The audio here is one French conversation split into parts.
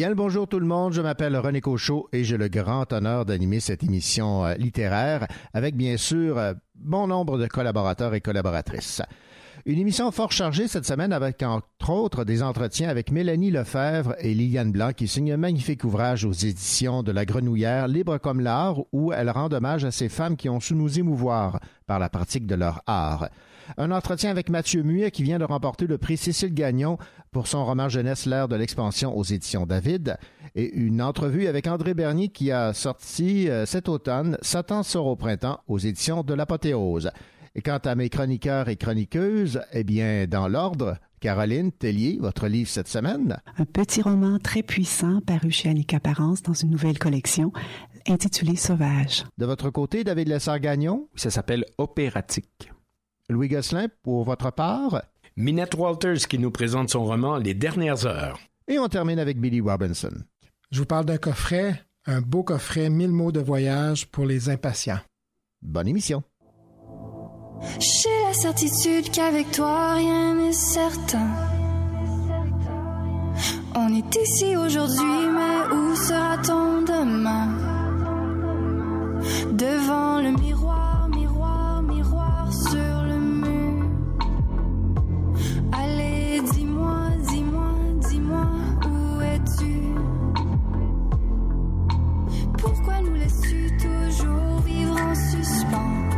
Bien le bonjour tout le monde, je m'appelle René Cochot et j'ai le grand honneur d'animer cette émission euh, littéraire avec bien sûr euh, bon nombre de collaborateurs et collaboratrices. Une émission fort chargée cette semaine avec entre autres des entretiens avec Mélanie Lefebvre et Liliane Blanc qui signent un magnifique ouvrage aux éditions de La Grenouillère, Libre comme l'art, où elle rend hommage à ces femmes qui ont su nous émouvoir par la pratique de leur art. Un entretien avec Mathieu Muet qui vient de remporter le prix Cécile Gagnon pour son roman jeunesse L'ère de l'expansion aux éditions David et une entrevue avec André Bernier qui a sorti euh, cet automne Satan sort au printemps aux éditions de l'Apothéose. Et quant à mes chroniqueurs et chroniqueuses, eh bien, dans l'ordre, Caroline Tellier, votre livre cette semaine. Un petit roman très puissant paru chez Annika Parence dans une nouvelle collection intitulée Sauvage. De votre côté, David Lessard-Gagnon. Ça s'appelle Opératique. Louis Gosselin, pour votre part. Minette Walters qui nous présente son roman Les dernières heures. Et on termine avec Billy Robinson. Je vous parle d'un coffret, un beau coffret, mille mots de voyage pour les impatients. Bonne émission. J'ai la certitude qu'avec toi rien n'est certain. On est ici aujourd'hui, mais où sera-t-on demain? Devant le miroir, miroir, miroir sur. Allez, dis-moi, dis-moi, dis-moi, où es-tu? Pourquoi nous laisses-tu toujours vivre en suspens?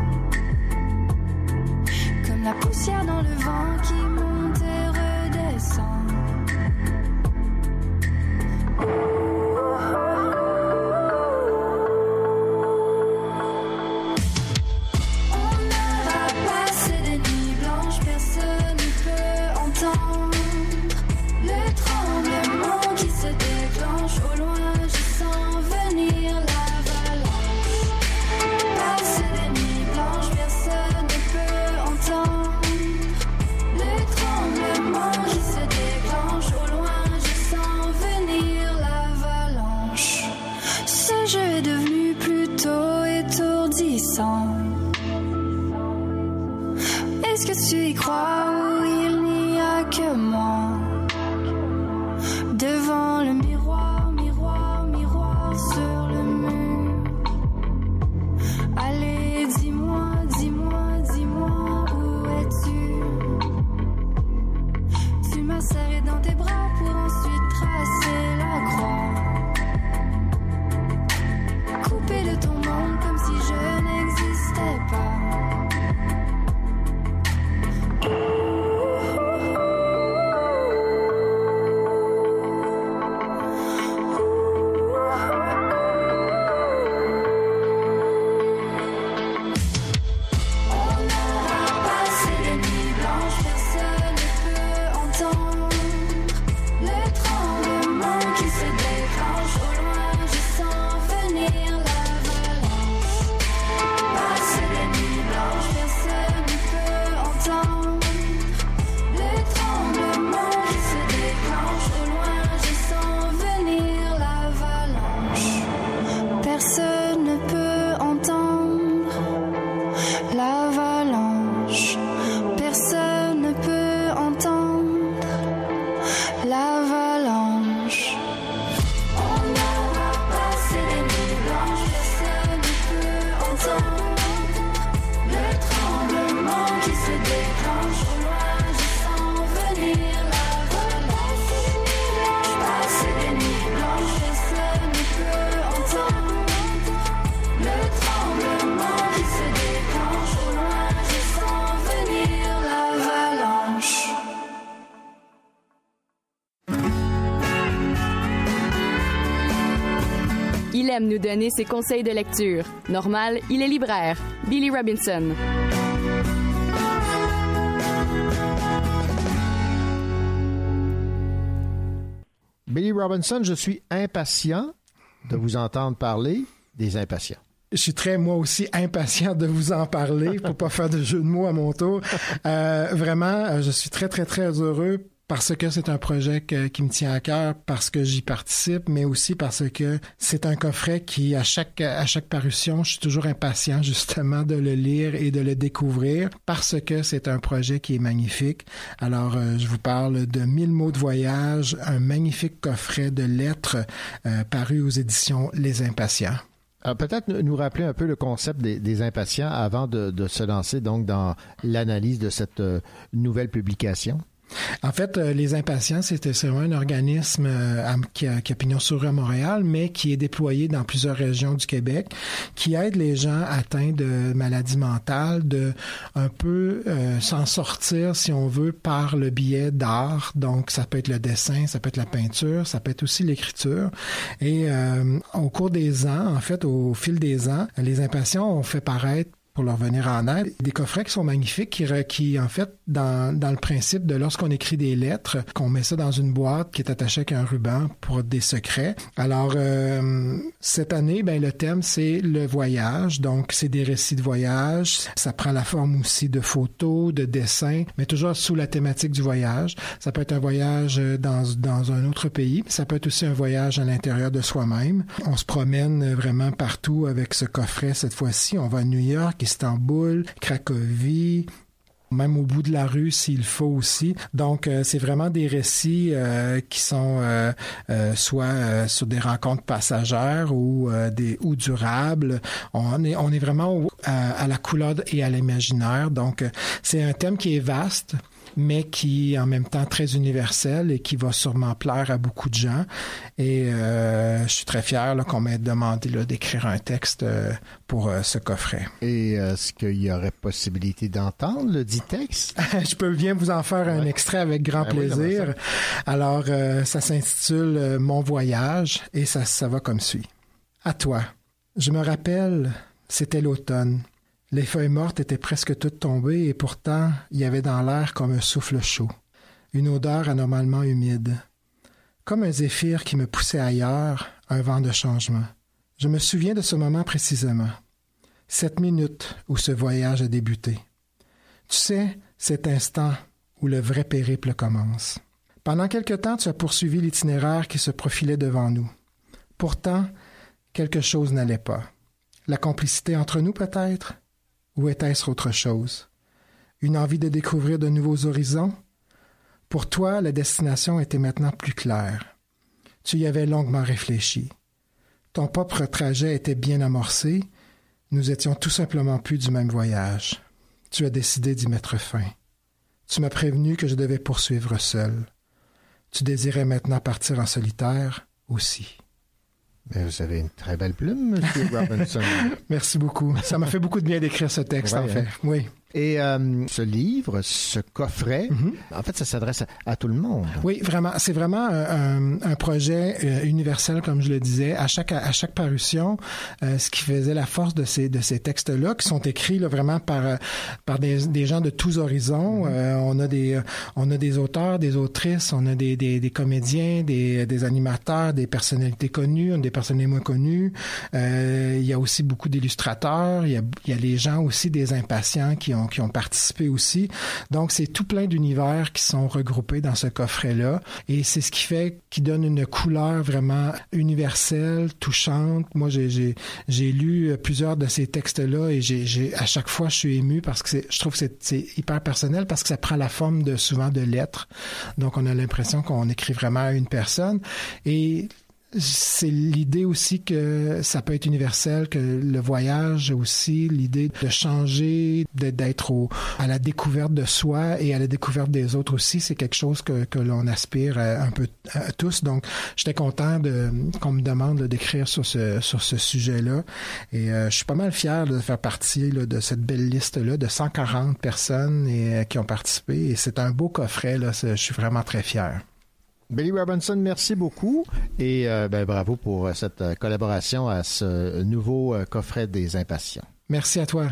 Comme la poussière dans le vent qui monte et redescend. Nous donner ses conseils de lecture. Normal, il est libraire. Billy Robinson. Billy Robinson, je suis impatient de vous entendre parler des impatients. Je suis très, moi aussi, impatient de vous en parler pour pas faire de jeu de mots à mon tour. Euh, vraiment, euh, je suis très, très, très heureux parce que c'est un projet qui me tient à cœur, parce que j'y participe, mais aussi parce que c'est un coffret qui, à chaque, à chaque parution, je suis toujours impatient justement de le lire et de le découvrir, parce que c'est un projet qui est magnifique. Alors, euh, je vous parle de 1000 mots de voyage, un magnifique coffret de lettres euh, paru aux éditions Les Impatients. Alors, Peut-être nous- rappeler un peu le concept des, des impatients avant de, de se lancer donc dans l'analyse de cette euh, nouvelle publication? En fait, euh, les impatients, c'est un organisme euh, qui, a, qui a pignon sur à Montréal, mais qui est déployé dans plusieurs régions du Québec, qui aide les gens atteints de maladies mentales de un peu euh, s'en sortir, si on veut, par le biais d'art. Donc, ça peut être le dessin, ça peut être la peinture, ça peut être aussi l'écriture. Et au cours des ans, en fait, au fil des ans, les impatients ont fait paraître pour leur venir en aide. Des coffrets qui sont magnifiques, qui, en fait, dans, dans le principe de lorsqu'on écrit des lettres, qu'on met ça dans une boîte qui est attachée avec un ruban pour des secrets. Alors, euh, cette année, ben, le thème, c'est le voyage. Donc, c'est des récits de voyage. Ça prend la forme aussi de photos, de dessins, mais toujours sous la thématique du voyage. Ça peut être un voyage euh, dans, dans un autre pays, ça peut être aussi un voyage à l'intérieur de soi-même. On se promène vraiment partout avec ce coffret cette fois-ci. On va à New York, Istanbul, Cracovie, même au bout de la rue s'il faut aussi. Donc, euh, c'est vraiment des récits euh, qui sont euh, soit sur des rencontres passagères ou durables. On est vraiment à, à la couleur et à l'imaginaire. Donc, c'est un thème qui est vaste mais qui est en même temps très universel et qui va sûrement plaire à beaucoup de gens. Et euh, je suis très fier qu'on m'ait demandé d'écrire un texte euh, pour euh, ce coffret. Et est-ce qu'il y aurait possibilité d'entendre le dit texte? Je peux bien vous en faire un extrait avec grand Ben oui, plaisir. Alors, ça s'intitule Mon voyage et ça, ça va comme suit. À toi. Je me rappelle, c'était l'automne. Les feuilles mortes étaient presque toutes tombées et pourtant, il y avait dans l'air comme un souffle chaud, une odeur anormalement humide. Comme un zéphyr qui me poussait ailleurs, un vent de changement. Je me souviens de ce moment précisément. Cette minute où ce voyage a débuté. Tu sais, cet instant où le vrai périple commence. Pendant quelque temps, tu as poursuivi l'itinéraire qui se profilait devant nous. Pourtant, quelque chose n'allait pas. La complicité entre nous, peut-être? Ou était-ce autre chose? Une envie de découvrir de nouveaux horizons? Pour toi, la destination était maintenant plus claire. Tu y avais longuement réfléchi. Ton propre trajet était bien amorcé. Nous étions tout simplement plus du même voyage. Tu as décidé d'y mettre fin. Tu m'as prévenu que je devais poursuivre seul. Tu désirais maintenant partir en solitaire aussi. Mais vous avez une très belle plume, M. Robinson. Merci beaucoup. Ça m'a fait beaucoup de bien d'écrire ce texte, Ouais, en fait. hein. Oui. Et euh, ce livre, ce coffret, en fait, ça s'adresse à, à tout le monde. Oui, vraiment. C'est vraiment un, un- un projet euh, universel, comme je le disais. À chaque, à chaque parution, euh, ce qui faisait la force de ces, de ces textes-là, qui sont écrits là, vraiment par, euh, par des, des gens de tous horizons. Euh, on, a des, on a des auteurs, des autrices, on a des, des, des comédiens, des, des animateurs, des personnalités connues, des personnalités moins connues. Il y a aussi beaucoup d'illustrateurs. Il y a, il y a les gens aussi des impatients qui ont, qui ont participé aussi. Donc, c'est tout plein d'univers qui sont regroupés dans ce coffret-là. Et c'est ce qui fait, qui donne une couleur vraiment universelle, touchante. Moi, j'ai, lu plusieurs de ces textes-là et j'ai, à chaque fois, je suis ému parce que je trouve que c'est hyper personnel parce que ça prend la forme de souvent de lettres. Donc, on a l'impression qu'on écrit vraiment à une personne. Et c'est l'idée aussi que ça peut être universel, que le voyage aussi, l'idée de changer, d'être au- à la découverte de soi et à la découverte des autres aussi, c'est quelque chose que, que l'on aspire à- un peu à tous. Donc, j'étais content de qu'on me demande d'écrire sur ce sur ce sujet-là. Et euh, je suis pas mal fier de faire partie de cette belle liste-là de 140 personnes et, euh, qui ont participé. Et c'est un beau coffret. Là, je suis vraiment très fier. Billy Robinson, merci beaucoup et euh, ben, bravo pour euh, cette euh, collaboration à ce nouveau coffret des impatients. Merci à toi.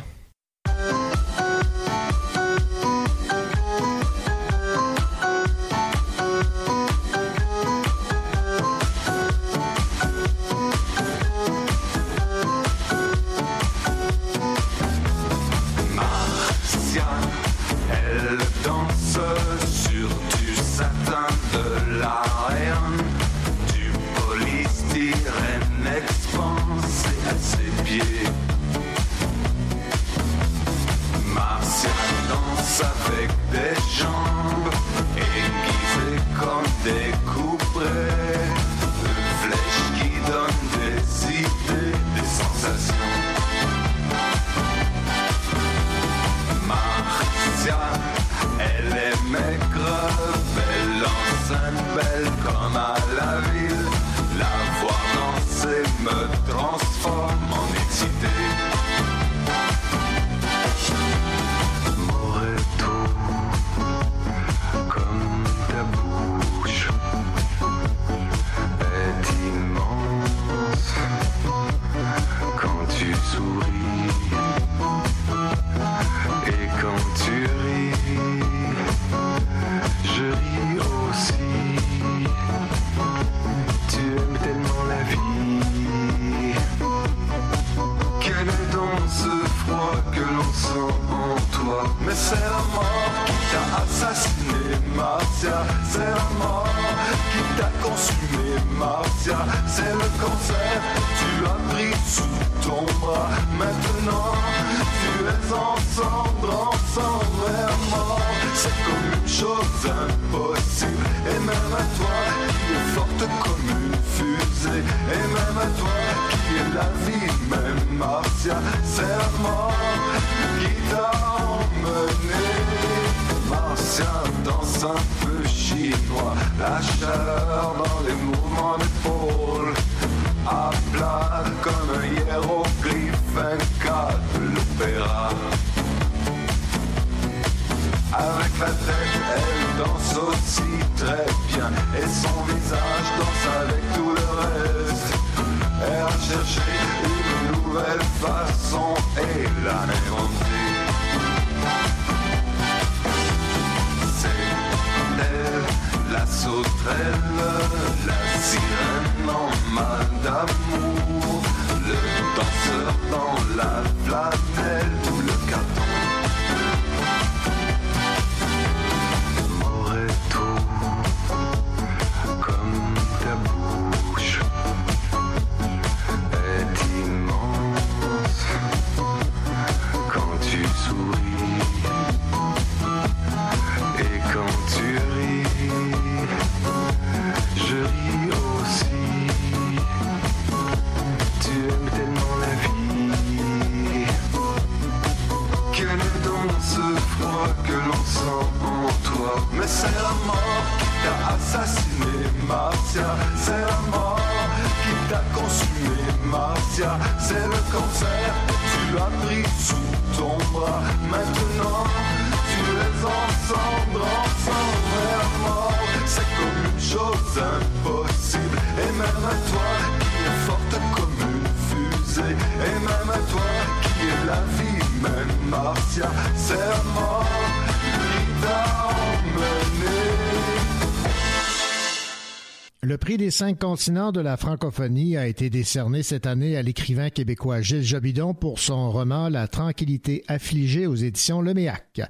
Des cinq continents de la francophonie a été décerné cette année à l'écrivain québécois Gilles Jobidon pour son roman La tranquillité affligée aux éditions Leméac.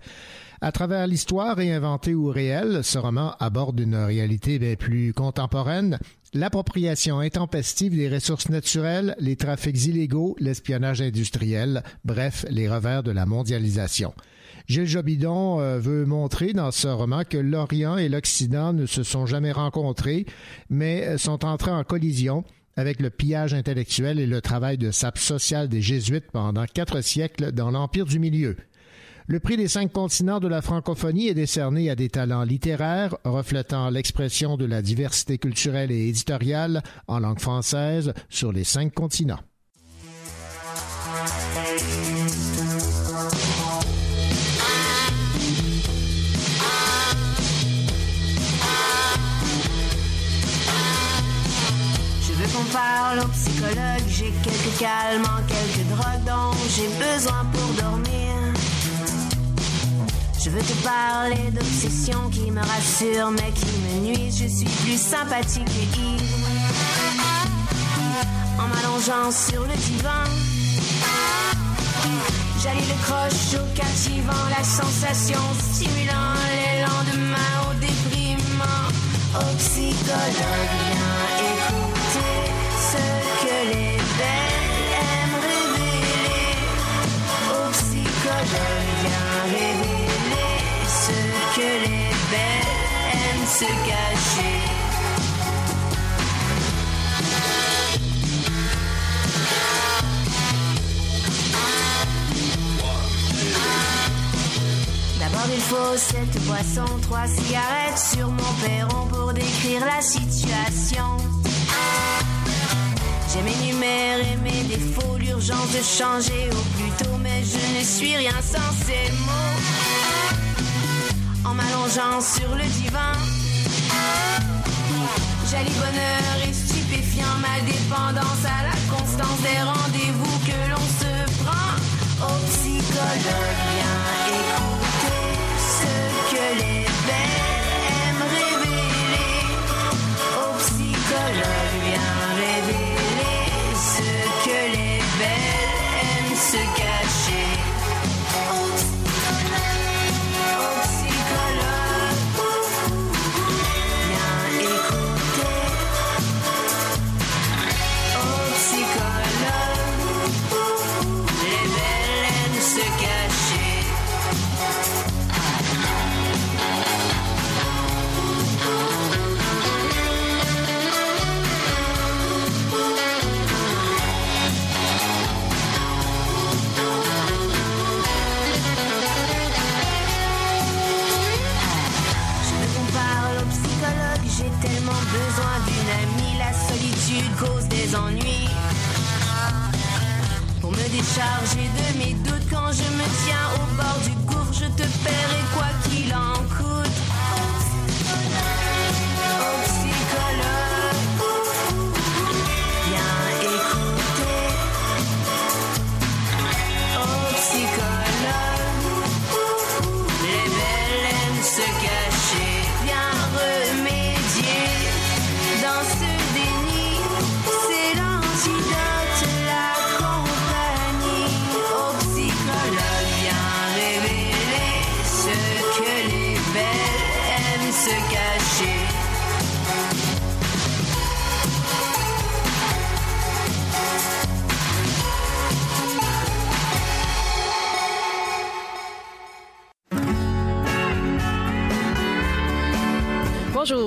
À travers l'histoire réinventée ou réelle, ce roman aborde une réalité bien plus contemporaine, l'appropriation intempestive des ressources naturelles, les trafics illégaux, l'espionnage industriel, bref, les revers de la mondialisation. Gilles Jobidon euh, veut montrer dans ce roman que l'Orient et l'Occident ne se sont jamais rencontrés, mais sont entrés en collision avec le pillage intellectuel et le travail de sape social des Jésuites pendant quatre siècles dans l'Empire du Milieu. Le prix des cinq continents de la francophonie est décerné à des talents littéraires reflétant l'expression de la diversité culturelle et éditoriale en langue française sur les cinq continents. Parle au psychologue, j'ai quelques calmants, quelques drogues dont j'ai besoin pour dormir. Je veux te parler d'obsessions qui me rassurent mais qui me nuisent. Je suis plus sympathique et ivre. En m'allongeant sur le divan, j'allie le croche au captivant, la sensation stimulant les lendemains au déprimant. Au psychologue, psychologue, viens révéler ce que les belles aiment se cacher. Or il faut sept boissons, trois cigarettes sur mon perron pour décrire la situation. J'aime énumérer mes défauts, l'urgence de changer au plus tôt, mais je ne suis rien sans ces mots. En m'allongeant sur le divan, Jali bonheur et stupéfiant, ma dépendance à la constance des rendez-vous que l'on se prend. Au psychologue, viens ce que les belles aiment révéler. Au psychologue,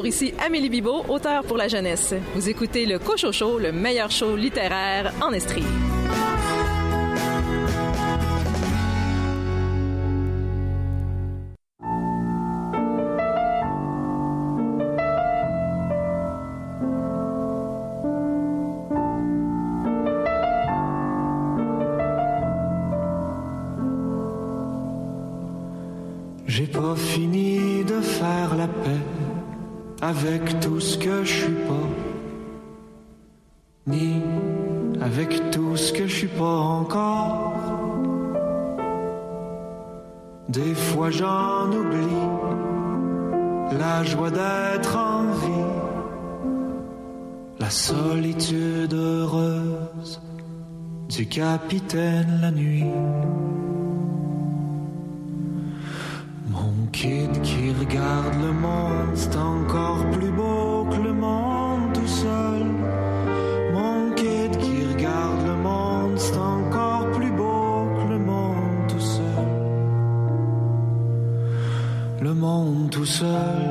Ici Amélie Bibot, auteure pour la jeunesse. Vous écoutez le Cocho Show, le meilleur show littéraire en Estrie. J'ai pas fini de faire la paix avec tout ce que je suis pas, ni avec tout ce que je suis pas encore. Des fois j'en oublie la joie d'être en vie, la solitude heureuse du capitaine la nuit. Kid qui regarde le monde, c'est encore plus beau que le monde tout seul. Mon kid qui regarde le monde, c'est encore plus beau que le monde tout seul. Le monde tout seul.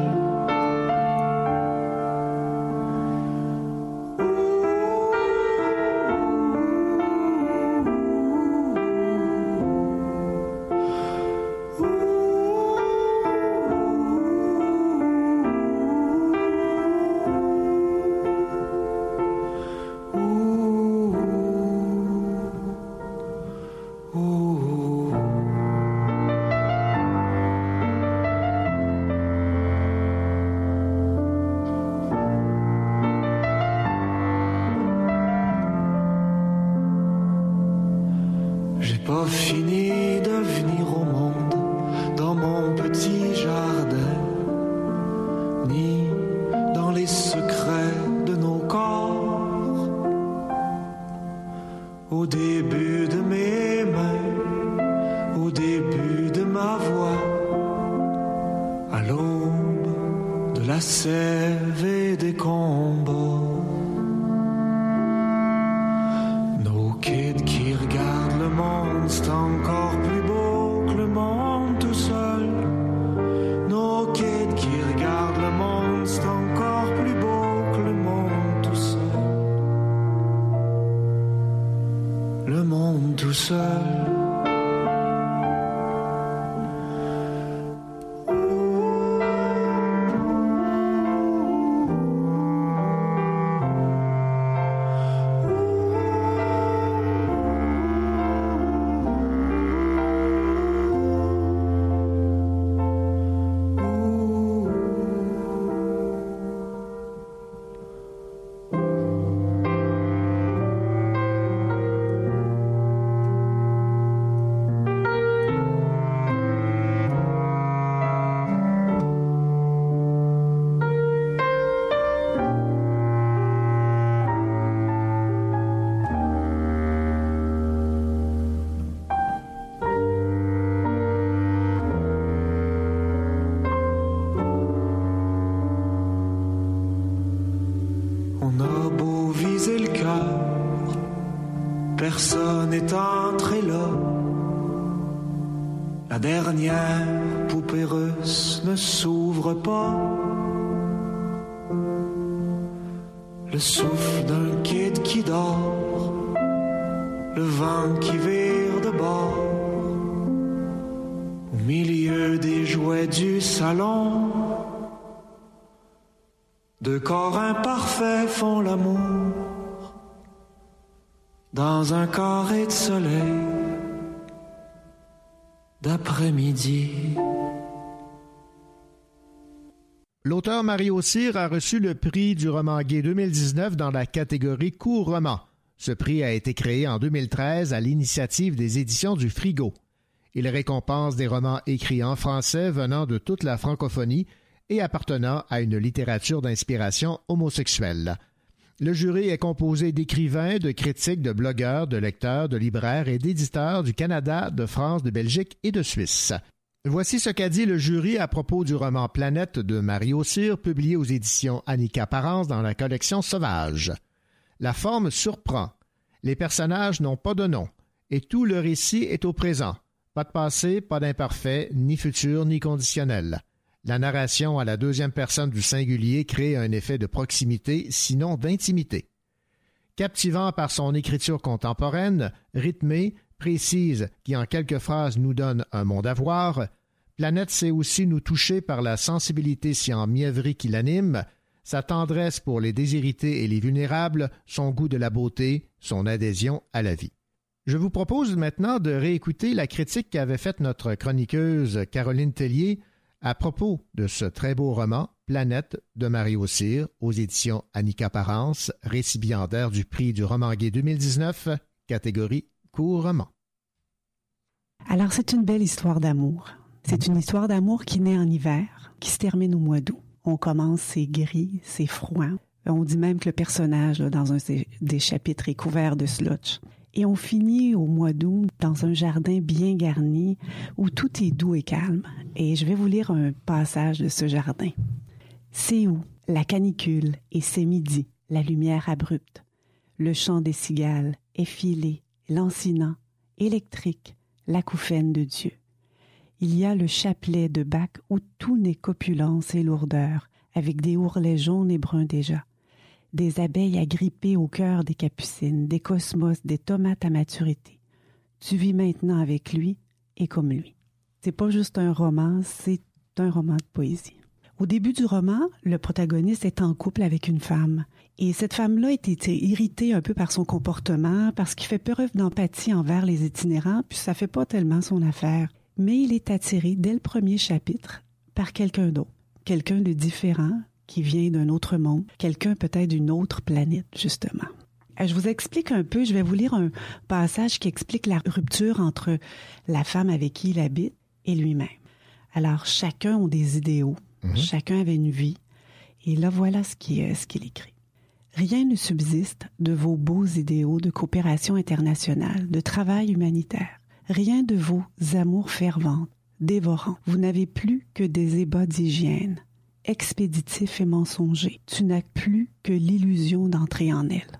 Dernière ne s'ouvre pas. Le souffle d'un kid qui dort, le vent qui vire de bord. Au milieu des jouets du salon, deux corps imparfaits font l'amour dans un carré de soleil L'auteur Mario Cyr a reçu le prix du roman gay 2019 dans la catégorie court roman. Ce prix a été créé en 2013 à l'initiative des éditions du Frigo. Il récompense des romans écrits en français venant de toute la francophonie et appartenant à une littérature d'inspiration homosexuelle. Le jury est composé d'écrivains, de critiques, de blogueurs, de lecteurs, de libraires et d'éditeurs du Canada, de France, de Belgique et de Suisse. Voici ce qu'a dit le jury à propos du roman Planète de Mario Cyr, publié aux éditions Annika Parence dans la collection Sauvage. La forme surprend. Les personnages n'ont pas de nom, et tout le récit est au présent. Pas de passé, pas d'imparfait, ni futur, ni conditionnel. La narration à la deuxième personne du singulier crée un effet de proximité, sinon d'intimité. Captivant par son écriture contemporaine, rythmée, précise, qui en quelques phrases nous donne un monde à voir, Planète sait aussi nous toucher par la sensibilité si enmièvrée qui l'anime, sa tendresse pour les déshérités et les vulnérables, son goût de la beauté, son adhésion à la vie. Je vous propose maintenant de réécouter la critique qu'avait faite notre chroniqueuse Caroline Tellier à propos de ce très beau roman Planète de Mario Cyr aux éditions Annika Parence, récipiendaire du prix du roman gay 2019, catégorie court roman. Alors, c'est une belle histoire d'amour. C'est une histoire d'amour qui naît en hiver, qui se termine au mois d'août. On commence, c'est gris, c'est froid. On dit même que le personnage, dans un des chapitres, est couvert de slotch. Et on finit au mois d'août dans un jardin bien garni où tout est doux et calme. Et je vais vous lire un passage de ce jardin. C'est où la canicule et c'est midi, la lumière abrupte, le chant des cigales, effilé, lancinant, électrique, l'acouphène de Dieu. Il y a le chapelet de bac où tout n'est qu'opulence et lourdeur, avec des ourlets jaunes et bruns déjà des abeilles agrippées au cœur des capucines, des cosmos, des tomates à maturité. Tu vis maintenant avec lui et comme lui. C'est pas juste un roman, c'est un roman de poésie. Au début du roman, le protagoniste est en couple avec une femme. Et cette femme-là était irritée un peu par son comportement, parce qu'il fait preuve d'empathie envers les itinérants, puis ça fait pas tellement son affaire. Mais il est attiré dès le premier chapitre par quelqu'un d'autre, quelqu'un de différent, qui vient d'un autre monde, quelqu'un peut-être d'une autre planète, justement. Euh, je vous explique un peu, je vais vous lire un passage qui explique la rupture entre la femme avec qui il habite et lui-même. Alors, chacun a des idéaux, chacun avait une vie, et là, voilà ce qu'il ce qu'il écrit. Rien ne subsiste de vos beaux idéaux de coopération internationale, de travail humanitaire. Rien de vos amours ferventes, dévorants. Vous n'avez plus que des ébats d'hygiène, expéditif et mensonger. Tu n'as plus que l'illusion d'entrer en elle.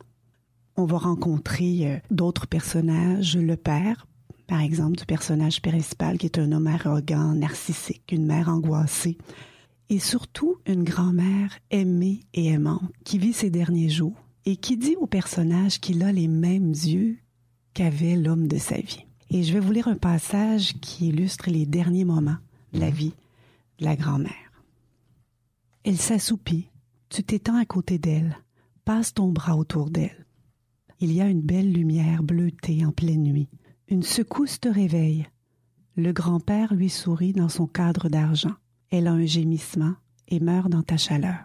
On va rencontrer euh, d'autres personnages, le père, par exemple, du personnage principal qui est un homme arrogant, narcissique, une mère angoissée, et surtout une grand-mère aimée et aimante qui vit ses derniers jours et qui dit au personnage qu'il a les mêmes yeux qu'avait l'homme de sa vie. Et je vais vous lire un passage qui illustre les derniers moments de la vie de la grand-mère. Elle s'assoupit. Tu t'étends à côté d'elle. Passe ton bras autour d'elle. Il y a une belle lumière bleutée en pleine nuit. Une secousse te réveille. Le grand-père lui sourit dans son cadre d'argent. Elle a un gémissement et meurt dans ta chaleur.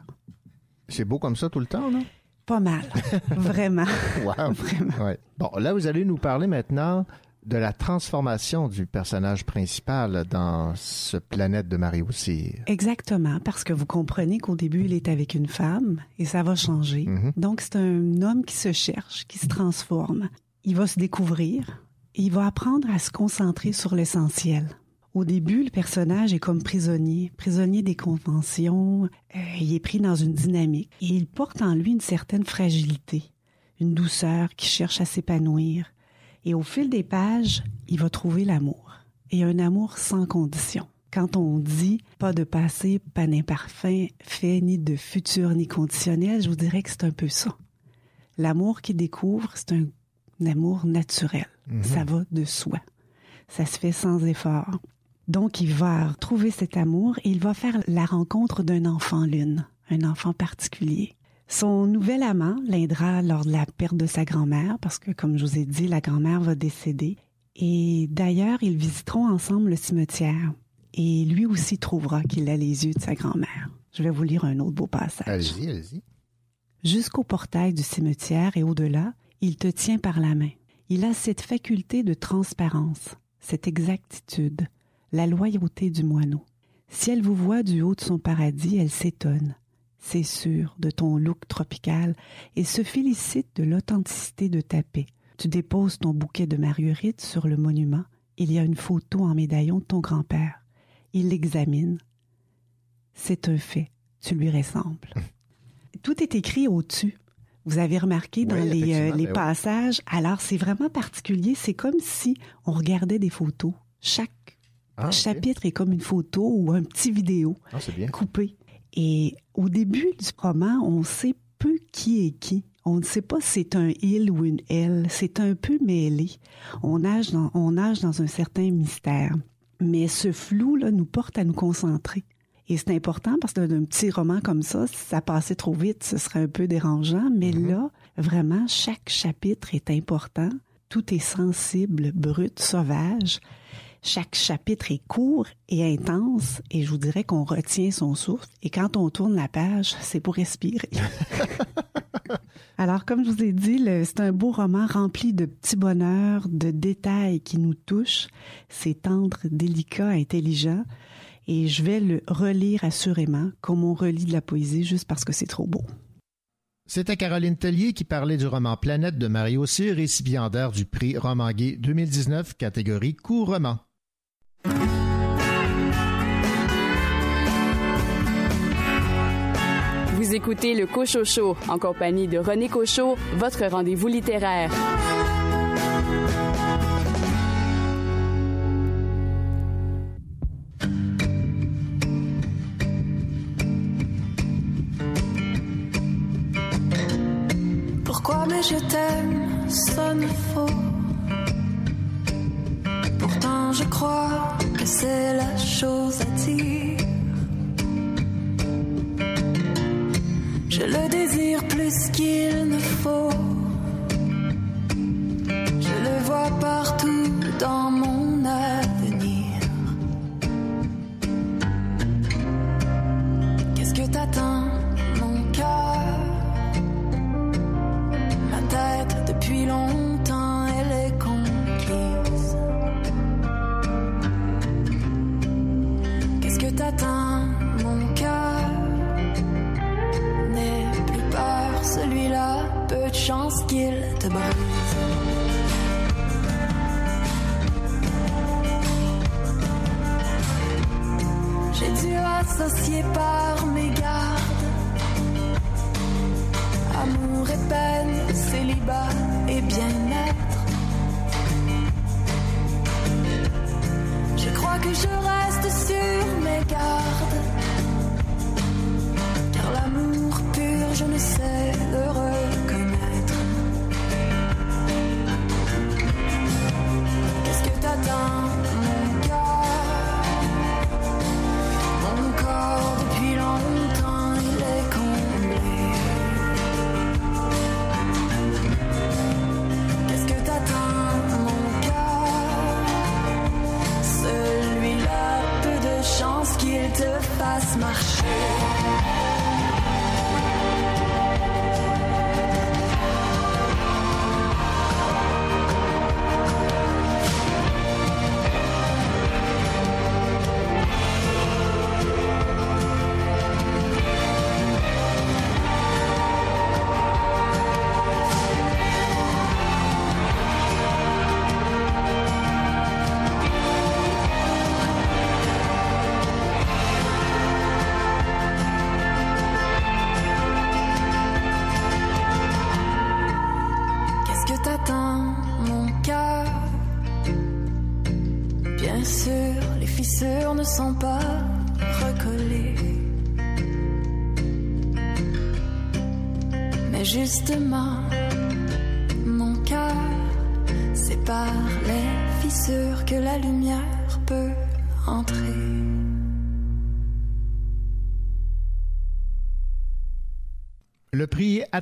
C'est beau comme ça tout le temps, non? Pas mal. Vraiment. Wow. Vraiment. Ouais. Bon, là, vous allez nous parler maintenant de la transformation du personnage principal dans ce planète de Marie aussi. Exactement, parce que vous comprenez qu'au début, il est avec une femme et ça va changer. Donc, c'est un homme qui se cherche, qui se transforme. Il va se découvrir et il va apprendre à se concentrer sur l'essentiel. Au début, le personnage est comme prisonnier, prisonnier des conventions. Euh, il est pris dans une dynamique et il porte en lui une certaine fragilité, une douceur qui cherche à s'épanouir. Et au fil des pages, il va trouver l'amour. Et un amour sans condition. Quand on dit pas de passé, pas d'imparfait, fait ni de futur ni conditionnel, je vous dirais que c'est un peu ça. L'amour qu'il découvre, c'est un, un amour naturel. Ça va de soi. Ça se fait sans effort. Donc, il va trouver cet amour et il va faire la rencontre d'un enfant lune, un enfant particulier. Son nouvel amant l'aidera lors de la perte de sa grand-mère, parce que, comme je vous ai dit, la grand-mère va décéder. Et d'ailleurs, ils visiteront ensemble le cimetière. Et lui aussi trouvera qu'il a les yeux de sa grand-mère. Je vais vous lire un autre beau passage. Allez-y, allez-y. Jusqu'au portail du cimetière et au-delà, il te tient par la main. Il a cette faculté de transparence, cette exactitude, la loyauté du moineau. Si elle vous voit du haut de son paradis, elle s'étonne, c'est sûr, de ton look tropical et se félicite de l'authenticité de ta paix. Tu déposes ton bouquet de marguerites sur le monument. Il y a une photo en médaillon de ton grand-père. Il l'examine. C'est un fait. Tu lui ressembles. Tout est écrit au-dessus. Vous avez remarqué dans Oui, les, euh, les ben oui. passages. Alors, c'est vraiment particulier. C'est comme si on regardait des photos. Chaque Ah, chapitre est comme une photo ou un petit vidéo Ah, coupé. Et au début du roman, on sait peu qui est qui. On ne sait pas si c'est un il ou une elle. C'est un peu mêlé. On nage dans, on nage dans un certain mystère. Mais ce flou-là nous porte à nous concentrer. Et c'est important parce que d'un petit roman comme ça, si ça passait trop vite, ce serait un peu dérangeant. Mais là, vraiment, chaque chapitre est important. Tout est sensible, brut, sauvage. Chaque chapitre est court et intense et je vous dirais qu'on retient son souffle. Et quand on tourne la page, c'est pour respirer. Alors, comme je vous ai dit, c'est un beau roman rempli de petits bonheurs, de détails qui nous touchent. C'est tendre, délicat, intelligent. Et je vais le relire assurément, comme on relit de la poésie, juste parce que c'est trop beau. C'était Caroline Tellier qui parlait du roman Planète de Mario Cyr, récipiendaire du prix Roman Gay 2019, catégorie court roman. Vous écoutez le Cochocho en compagnie de René Cochot, votre rendez-vous littéraire. Pourquoi mais je t'aime sonne faux. C'est la chose à dire. Je le désire plus qu'il ne faut. Je le vois partout dans mon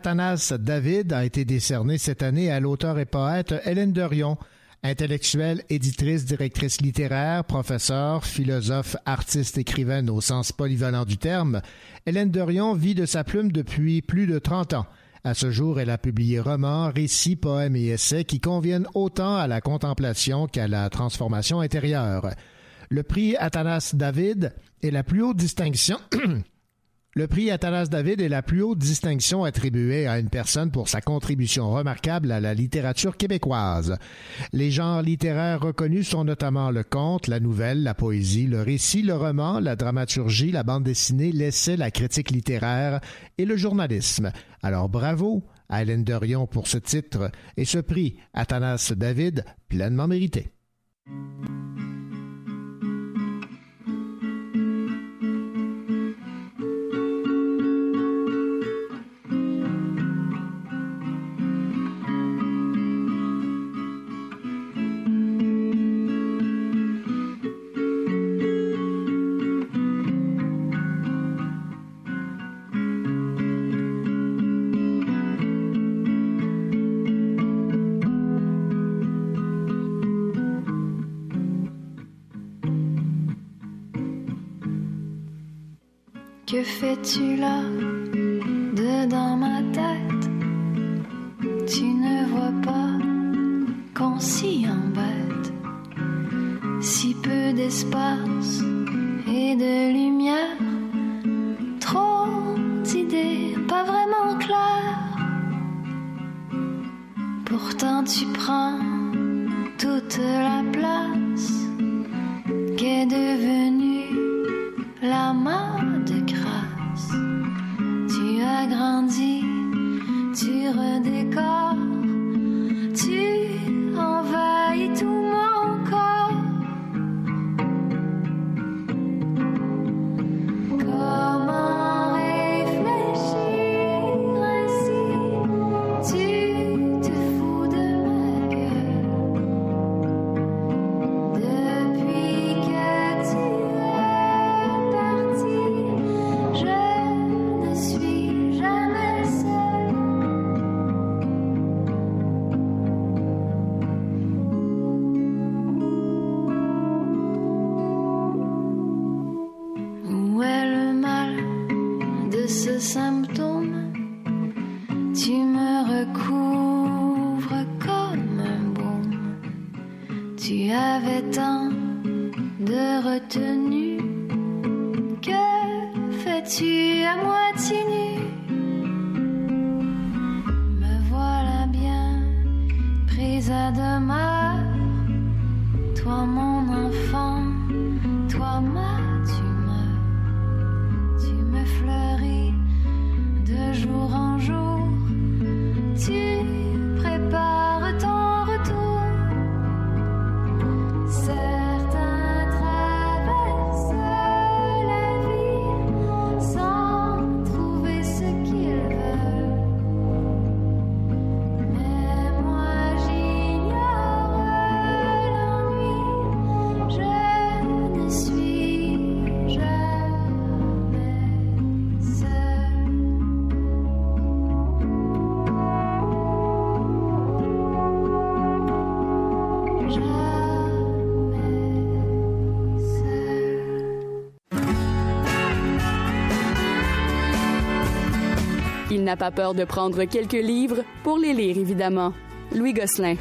Athanas David a été décerné cette année à l'auteur et poète Hélène Dorion, intellectuelle, éditrice, directrice littéraire, professeure, philosophe, artiste, écrivaine au sens polyvalent du terme. Hélène Dorion vit de sa plume depuis plus de 30 ans. À ce jour, elle a publié romans, récits, poèmes et essais qui conviennent autant à la contemplation qu'à la transformation intérieure. Le prix Athanas David est la plus haute distinction Le prix Athanas David est la plus haute distinction attribuée à une personne pour sa contribution remarquable à la littérature québécoise. Les genres littéraires reconnus sont notamment le conte, la nouvelle, la poésie, le récit, le roman, la dramaturgie, la bande dessinée, l'essai, la critique littéraire et le journalisme. Alors bravo à Hélène Dorion pour ce titre et ce prix Athanas David pleinement mérité. Pas peur de prendre quelques livres pour les lire, évidemment. Louis Gosselin.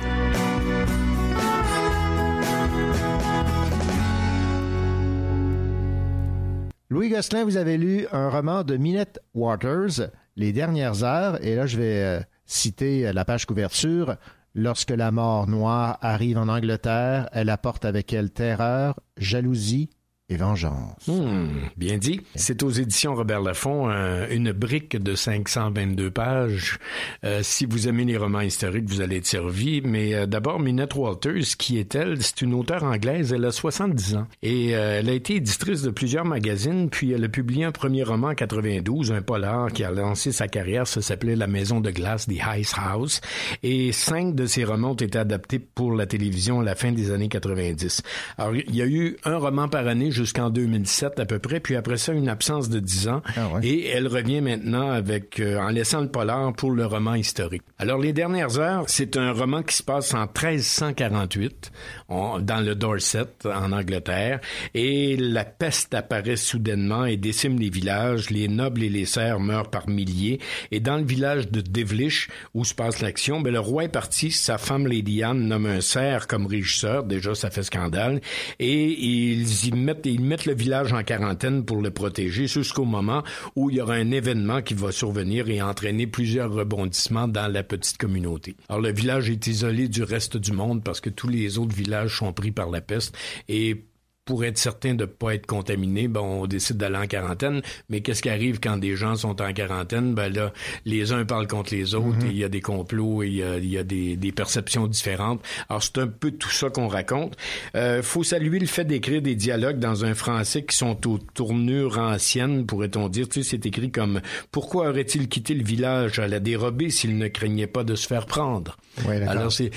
Louis Gosselin, vous avez lu un roman de Minette Waters, Les dernières heures, et là je vais euh, citer la page couverture. Lorsque la mort noire arrive en Angleterre, elle apporte avec elle terreur, jalousie et vengeance. Hmm, bien dit. C'est aux éditions Robert Laffont, euh, une brique de 522 pages. Euh, si vous aimez les romans historiques, vous allez être servi. Mais euh, d'abord, Minette Walters, qui est-elle? C'est une auteure anglaise, elle a 70 ans. Et elle a été éditrice de plusieurs magazines, puis elle a publié un premier roman en 92, un polar qui a lancé sa carrière, ça s'appelait La Maison de glace, The Ice House. Et cinq de ses romans ont été adaptés pour la télévision à la fin des années 90. Alors, il y a eu un roman par année jusqu'en 2007 à peu près, puis après ça, une absence de 10 ans. Ah ouais. Et elle revient maintenant avec euh, en laissant le polar pour le roman historique. Alors, Les Dernières Heures, c'est un roman qui se passe en 1348, on- dans le Dorset, en Angleterre, et la peste apparaît soudainement et décime les villages. Les nobles et les serfs meurent par milliers. Et dans le village de Devlish, où se passe l'action, ben, le roi est parti, sa femme Lady Anne nomme un cerf comme régisseur, déjà ça fait scandale, et ils y mettent, ils mettent le village en quarantaine pour le protéger jusqu'au moment où il y aura un événement qui va survenir et entraîner plusieurs rebondissements dans la petite communauté. Alors le village est isolé du reste du monde parce que tous les autres villages sont pris par la peste et pour être certain de ne pas être contaminé, ben, on décide d'aller en quarantaine. Mais qu'est-ce qui arrive quand des gens sont en quarantaine? Ben là, les uns parlent contre les autres, et il y a des complots, et il y a, il y a des, des perceptions différentes. Alors, c'est un peu tout ça qu'on raconte. Euh, faut saluer le fait d'écrire des dialogues dans un français qui sont aux tournures anciennes, pourrait-on dire. Tu sais, c'est écrit comme « Pourquoi aurait-il quitté le village à la dérobée s'il ne craignait pas de se faire prendre? » Ouais. Alors, c'est,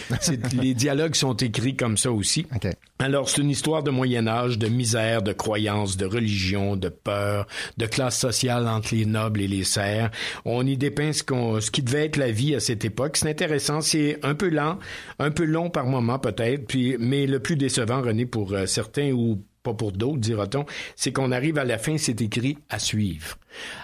les dialogues sont écrits comme ça aussi. Alors, c'est une histoire de Moyen De misère, de croyance, de religion, de peur, de classe sociale entre les nobles et les serfs. On y dépeint ce, qu'on- ce qui devait être la vie à cette époque. C'est intéressant, c'est un peu lent, un peu long par moment peut-être, puis mais le plus décevant, René, pour euh, certains ou pas pour d'autres, dira-t-on, c'est qu'on arrive à la fin, c'est écrit à suivre.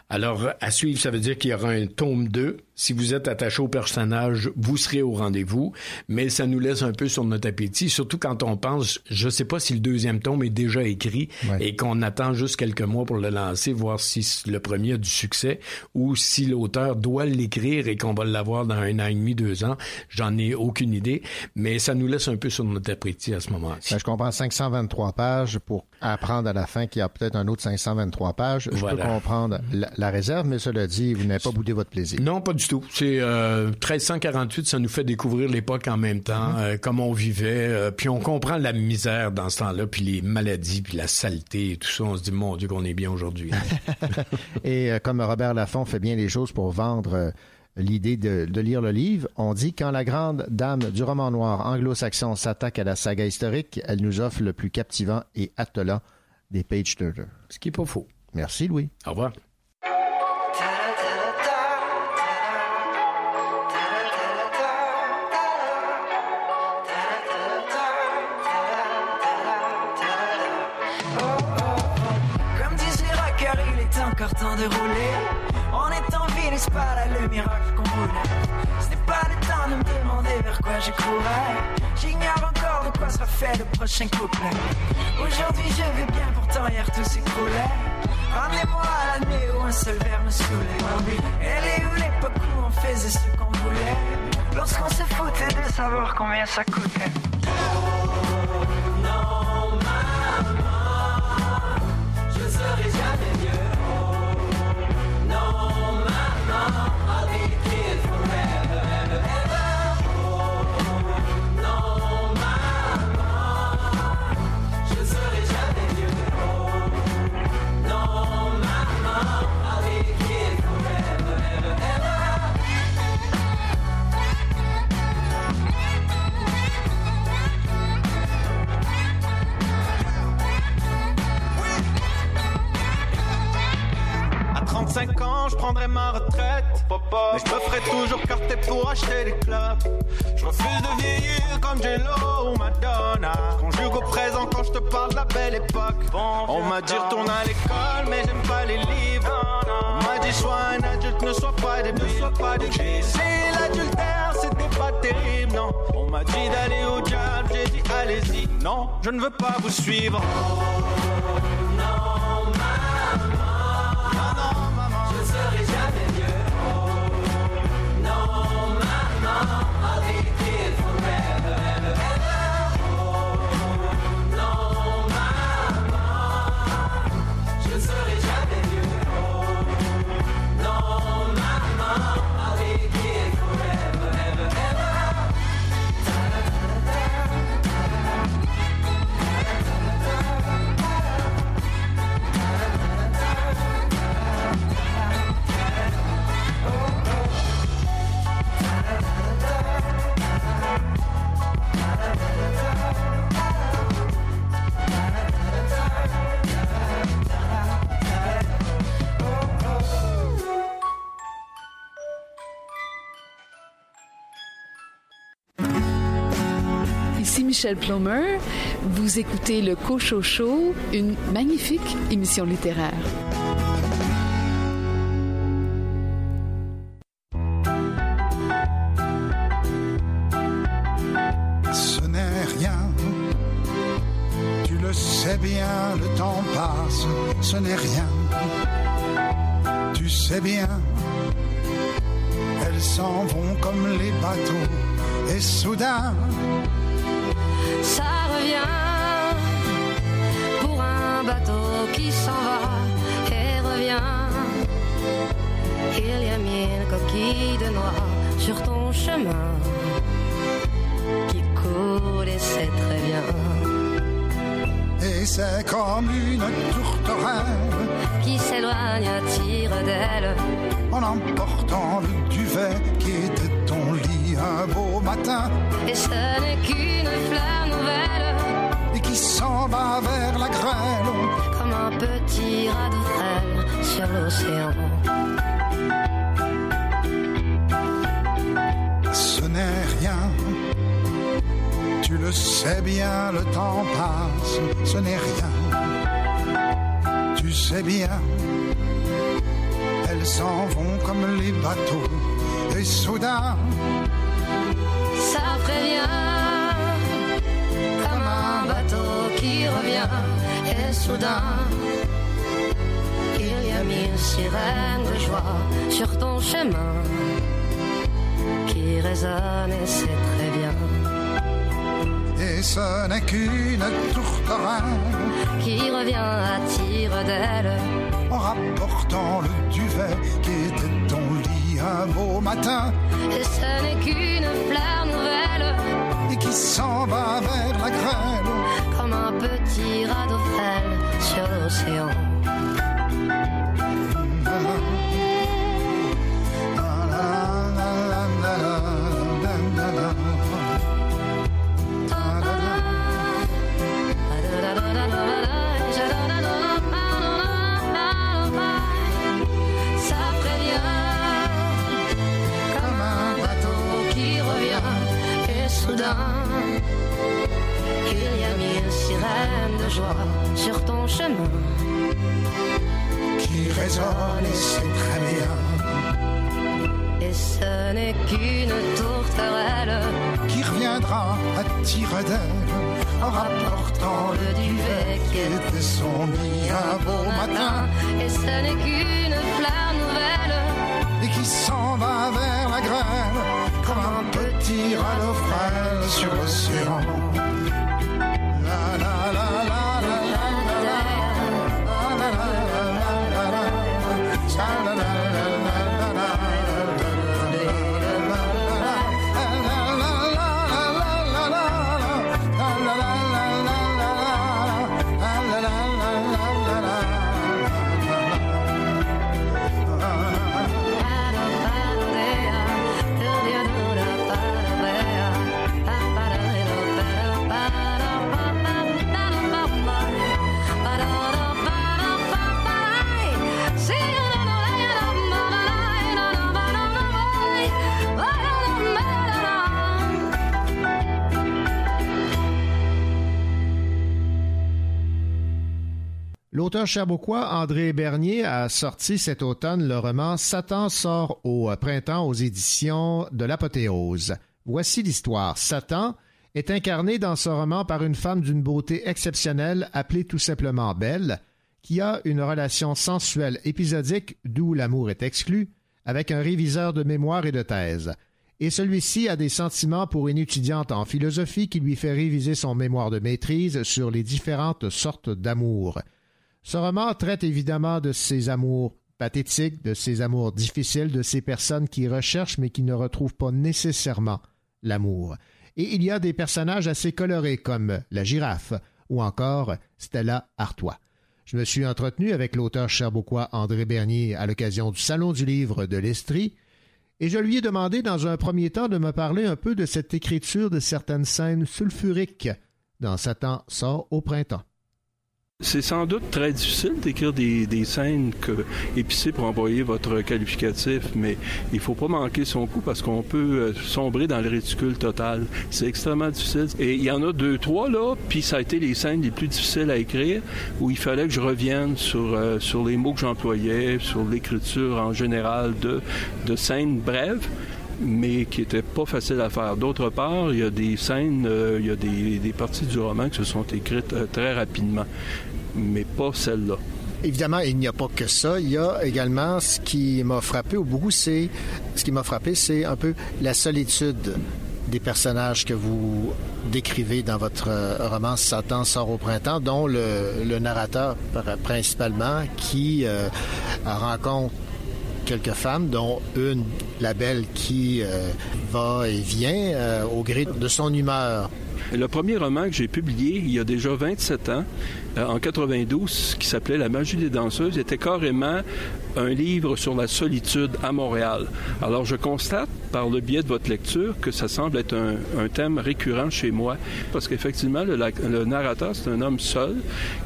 Alors, à suivre, ça veut dire qu'il y aura un tome 2. Si vous êtes attaché au personnage, vous serez au rendez-vous, mais ça nous laisse un peu sur notre appétit, surtout quand on pense, je sais pas si le deuxième tome est déjà écrit Ouais. et qu'on attend juste quelques mois pour le lancer, voir si le premier a du succès ou si l'auteur doit l'écrire et qu'on va l'avoir dans un an et demi, deux ans. J'en ai aucune idée, mais ça nous laisse un peu sur notre appétit à ce moment-ci. Ben, je comprends 523 pages pour apprendre à la fin qu'il y a peut-être un autre 523 pages. Je peux comprendre la, la réserve, mais cela dit, vous n'avez pas boudé votre plaisir. Non, pas du tout. C'est euh, 1348, ça nous fait découvrir l'époque en même temps, euh, comment on vivait, euh, puis on comprend la misère dans ce temps-là, puis les maladies, puis la saleté et tout ça. On se dit, mon Dieu, qu'on est bien aujourd'hui. Et euh, comme Robert Laffont fait bien les choses pour vendre euh, l'idée de, de lire le livre, on dit quand la grande dame du roman noir anglo-saxon s'attaque à la saga historique, elle nous offre le plus captivant et attelant des page turters. Ce qui est pas faux. Merci Louis. Au revoir. Encore temps de rouler. On est en ville, c'est pas là le miracle qu'on voulait. Ce n'est pas le temps de me demander vers quoi je courais. J'ignore encore de quoi sera fait le prochain couplet. Aujourd'hui je vais bien, pourtant hier tout s'écroulait. Ramenez-moi à l'année où un seul verre me saoulait. Elle est où l'époque où on faisait ce qu'on voulait? Lorsqu'on se foutait de savoir combien ça coûtait. Prendrai ma retraite. Mais je me ferai toujours carter pour acheter des clubs. Je refuse de vieillir comme J-Lo ou Madonna. Conjugue au présent quand je te parle de la belle époque. On m'a dit retourne à l'école, mais j'aime pas les livres. On m'a dit sois un adulte, ne sois pas débile. J'ai essayé l'adultère, c'était pas terrible, non. On m'a dit d'aller au diable, j'ai dit allez-y. Non, je ne veux pas vous suivre. Michel Plomer. Vous écoutez le Cocho Show, une magnifique émission littéraire. Ce n'est rien. Tu le sais bien, le temps passe, ce n'est rien. Tu sais bien, elles s'en vont comme les bateaux, et soudain, comme une tourterelle Qui s'éloigne à tire d'aile en emportant le duvet qui était ton lit un beau matin et ce n'est qu'une fleur nouvelle et qui s'en va vers la grêle. comme un petit radeau frêle sur l'océan. Ce n'est rien. Tu le sais bien, le temps passe, ce n'est rien. Sais bien, elles s'en vont comme les bateaux, et soudain, Ça prévient. Comme un bateau qui revient. Et soudain il y a mille sirènes de joie sur ton chemin qui résonnent et c'est et ce n'est qu'une tourterelle qui revient à tire d'aile en rapportant le duvet qui était ton lit un beau matin et ce n'est qu'une fleur nouvelle et qui s'en va vers la grêle. comme un petit radeau frêle sur l'océan. De joie sur ton chemin qui résonne et c'est très bien. et ce n'est qu'une tourterelle qui reviendra à tire d'aile en rapportant le duvet qui était son lit un beau matin et ce n'est qu'une fleur nouvelle et qui s'en va vers la grêle comme un petit frêle sur l'océan. L'auteur cherbourgois André Bernier a sorti cet automne le roman Satan sort au printemps aux éditions de l'Apothéose. Voici l'histoire. Satan est incarné dans ce roman par une femme d'une beauté exceptionnelle appelée tout simplement Belle, qui a une relation sensuelle épisodique, d'où l'amour est exclu, avec un réviseur de mémoire et de thèse. Et celui-ci a des sentiments pour une étudiante en philosophie qui lui fait réviser son mémoire de maîtrise sur les différentes sortes d'amour. Ce roman traite évidemment de ces amours pathétiques, de ces amours difficiles, de ces personnes qui recherchent mais qui ne retrouvent pas nécessairement l'amour. Et il y a des personnages assez colorés comme la girafe ou encore Stella Artois. Je me suis entretenu avec l'auteur cherbourgois André Bernier à l'occasion du Salon du livre de l'Estrie et je lui ai demandé dans un premier temps de me parler un peu de cette écriture de certaines scènes sulfuriques dans Satan sort au printemps. C'est sans doute très difficile d'écrire des, des scènes que, épicées pour envoyer votre qualificatif, mais il faut pas manquer son coup parce qu'on peut euh, sombrer dans le ridicule total. C'est extrêmement difficile. Et il y en a deux, trois là, puis ça a été les scènes les plus difficiles à écrire où il fallait que je revienne sur, euh, sur les mots que j'employais, sur l'écriture en général de, de scènes brèves mais qui n'étaient pas faciles à faire. D'autre part, il y a des scènes, euh, il y a des, parties du roman qui se sont écrites euh, très rapidement, mais pas celle-là. Évidemment, il n'y a pas que ça. Il y a également ce qui m'a frappé au beaucoup, c'est ce qui m'a frappé, c'est un peu la solitude des personnages que vous décrivez dans votre euh, roman Satan sort au printemps, dont le, narrateur pr- principalement qui rencontre quelques femmes, dont une, la belle, qui euh, va et vient euh, au gré de son humeur. Le premier roman que j'ai publié il y a déjà 27 ans, euh, en 92, qui s'appelait La magie des danseuses, était carrément un livre sur la solitude à Montréal. Alors je constate par le biais de votre lecture que ça semble être un, thème récurrent chez moi, parce qu'effectivement, le, narrateur, c'est un homme seul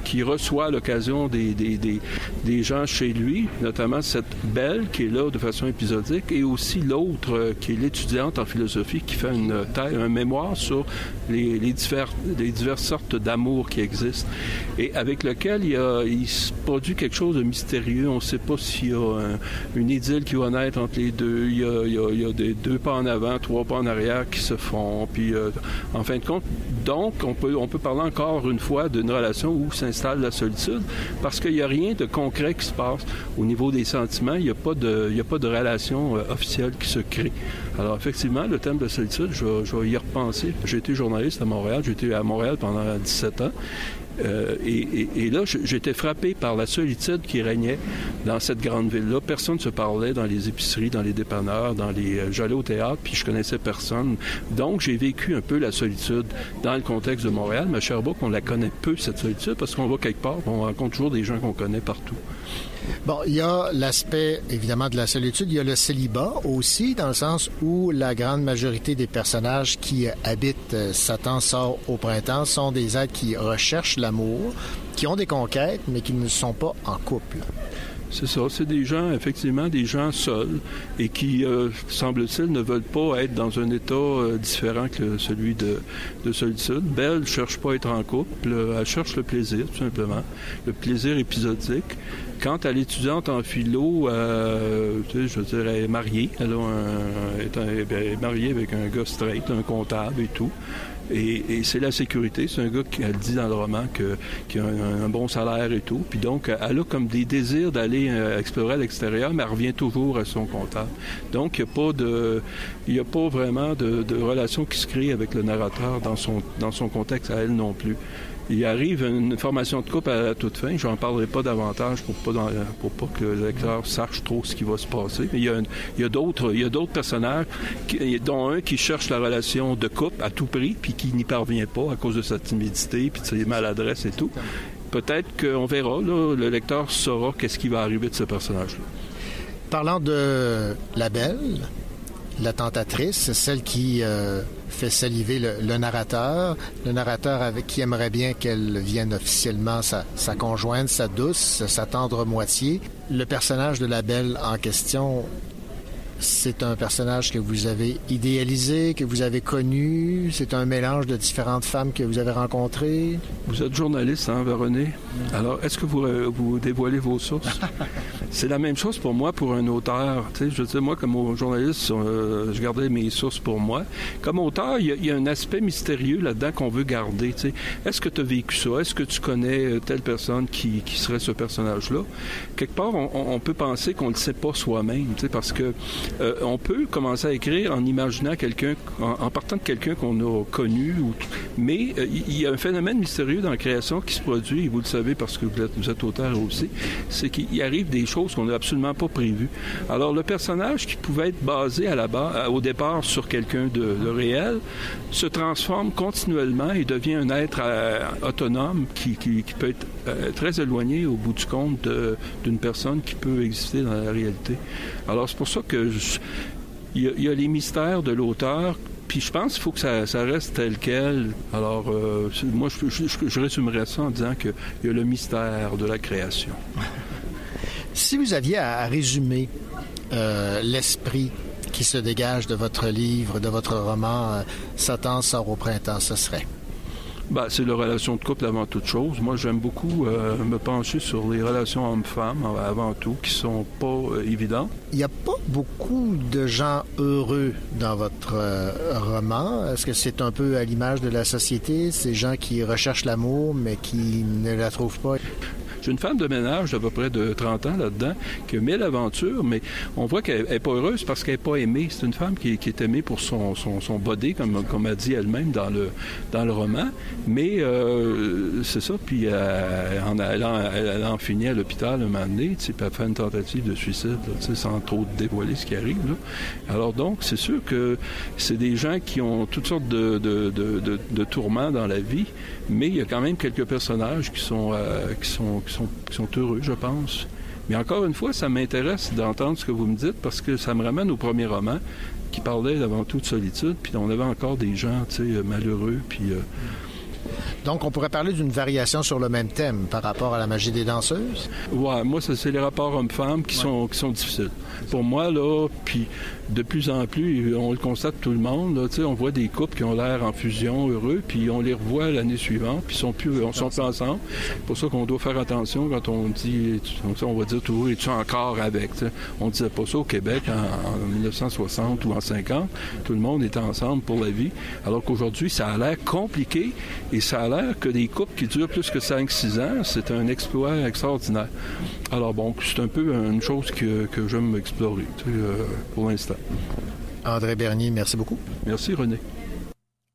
qui reçoit l'occasion des, des, des, des gens chez lui, notamment cette belle qui est là de façon épisodique, et aussi l'autre euh, qui est l'étudiante en philosophie qui fait une thèse, un mémoire sur les, les, divers- les diverses sortes d'amour qui existent, et avec lequel il, se produit quelque chose de mystérieux. On ne sait pas s'il y a un- une idylle qui va naître entre les deux. Il y a, des deux pas en avant, trois pas en arrière qui se font. Puis, euh, en fin de compte, donc, on peut, parler encore une fois d'une relation où s'installe la solitude, parce qu'il n'y a rien de concret qui se passe au niveau des sentiments. Il n'y a pas de, relation euh, officielle qui se crée. Alors, effectivement, le thème de solitude, je vais y repenser. J'ai été journaliste à Montréal. J'ai été à Montréal pendant 17 ans. Euh, et, là, j'étais frappé par la solitude qui régnait dans cette grande ville-là. Personne ne se parlait dans les épiceries, dans les dépanneurs, dans les. euh, J'allais au théâtre, puis je connaissais personne. Donc, j'ai vécu un peu la solitude dans le contexte de Montréal. Mais à Sherbrooke, on la connaît peu, cette solitude, parce qu'on va quelque part, on rencontre toujours des gens qu'on connaît partout. Bon, il y a l'aspect évidemment de la solitude, il y a le célibat aussi, dans le sens où la grande majorité des personnages qui habitent euh, Satan sort au printemps sont des êtres qui recherchent l'amour, qui ont des conquêtes, mais qui ne sont pas en couple. C'est ça, c'est des gens, effectivement, des gens seuls et qui, euh, semble-t-il, ne veulent pas être dans un état euh, différent que celui de, de solitude. Belle ne cherche pas à être en couple, elle cherche le plaisir, tout simplement, le plaisir épisodique. Quant à l'étudiante en philo, euh, tu sais, je veux dire, elle est mariée, elle, a un, elle est mariée avec un gars straight, un comptable et tout. Et, et c'est la sécurité. C'est un gars qui elle dit dans le roman que, qui a un, bon salaire et tout. Puis donc, elle a comme des désirs d'aller euh, explorer à l'extérieur, mais elle revient toujours à son comptable. Donc, il n'y a pas de, il a pas vraiment de, de relation qui se crée avec le narrateur dans son, dans son contexte à elle non plus. Il arrive une formation de couple à toute fin. J'en parlerai pas davantage pour pas, pour pas que le lecteur sache trop ce qui va se passer. Mais il y a, a d'autres, personnages, dont un qui cherche la relation de couple à tout prix, puis qui n'y parvient pas à cause de sa timidité, puis de ses maladresses et tout. Peut-être qu'on verra, là, le lecteur saura qu'est-ce qui va arriver de ce personnage-là. Parlant de la belle, la tentatrice, celle qui euh, fait saliver le, le narrateur, le narrateur avec qui aimerait bien qu'elle vienne officiellement sa, sa conjointe, sa douce, sa tendre moitié. Le personnage de la belle en question, c'est un personnage que vous avez idéalisé, que vous avez connu. C'est un mélange de différentes femmes que vous avez rencontrées. Vous êtes journaliste, hein, René? Alors, est-ce que vous, euh, vous dévoilez vos sources? C'est la même chose pour moi, pour un auteur. Tu sais, je moi, comme journaliste, euh, je gardais mes sources pour moi. Comme auteur, il y, a- il y a un aspect mystérieux là-dedans qu'on veut garder. Est-ce que tu as vécu ça? Est-ce que tu connais euh, telle personne qui, qui serait ce personnage-là? Quelque part, on, on- peut penser qu'on ne le sait pas soi-même, parce que euh, on peut commencer à écrire en imaginant quelqu'un, en, partant de quelqu'un qu'on a connu, mais euh, il y a un phénomène mystérieux dans la création qui se produit, et vous le savez parce que vous êtes, vous êtes auteur aussi, c'est qu'il arrive des choses qu'on n'a absolument pas prévues. Alors le personnage qui pouvait être basé à la au départ sur quelqu'un de, réel se transforme continuellement et devient un être euh, autonome qui, qui- qui peut être euh, très éloigné au bout du compte d'une personne qui peut exister dans la réalité. Alors c'est pour ça que il y, a, les mystères de l'auteur Puis je pense qu'il faut que ça, reste tel quel. Alors, euh, moi, je, je- résumerais ça en disant qu'il y a le mystère de la création. Si vous aviez à, résumer euh, l'esprit qui se dégage de votre livre, de votre roman Satan sort au printemps, ce serait? Ben, c'est la relation de couple avant toute chose. Moi, j'aime beaucoup euh, me pencher sur les relations hommes-femmes avant tout, qui sont pas euh, évidentes. Il n'y a pas beaucoup de gens heureux dans votre euh, roman. Est-ce que c'est un peu à l'image de la société, ces gens qui recherchent l'amour mais qui ne la trouvent pas? J'ai une femme de ménage d'à peu près de 30 ans là-dedans qui a mille aventures, mais on voit qu'elle n'est pas heureuse parce qu'elle n'est pas aimée. C'est une femme qui, est aimée pour son, son, body, comme, comme elle dit elle-même dans le, dans le roman. Mais euh, c'est ça. Puis euh, en allant, elle, elle en finit à l'hôpital un moment donné, puis elle fait une tentative de suicide, sans trop dévoiler ce qui arrive. Alors donc, c'est sûr que c'est des gens qui ont toutes sortes de, de- de tourments dans la vie, mais il y a quand même quelques personnages qui sont, euh, qui sont, qui sont, qui sont heureux, je pense. Mais encore une fois, ça m'intéresse d'entendre ce que vous me dites parce que ça me ramène au premier roman qui parlait avant tout de solitude, puis on avait encore des gens, tu sais, malheureux, puis... euh, Donc, on pourrait parler d'une variation sur le même thème par rapport à la magie des danseuses? Ouais, moi, c'est les rapports hommes-femmes qui, sont, qui sont difficiles. Pour moi, là, puis de plus en plus, on le constate tout le monde, là, on voit des couples qui ont l'air en fusion, heureux, puis on les revoit l'année suivante, puis ils sont plus, on sont plus ensemble. C'est pour ça qu'on doit faire attention quand on dit, on, va dire toujours, es-tu encore avec? tu sais? On disait pas ça au Québec en, en 1960 ou en 50. Tout le monde était ensemble pour la vie. Alors qu'aujourd'hui, ça a l'air compliqué et ça a l'air que des couples qui durent plus que 5-6 ans, c'est un exploit extraordinaire. Alors bon, c'est un peu une chose que, que j'aime explorer tu sais, euh, pour l'instant. André Bernier, merci beaucoup. Merci René.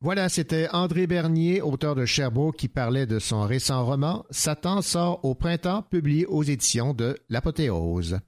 Voilà, c'était André Bernier, auteur de Cherbourg, qui parlait de son récent roman Satan sort au printemps, publié aux éditions de l'Apothéose.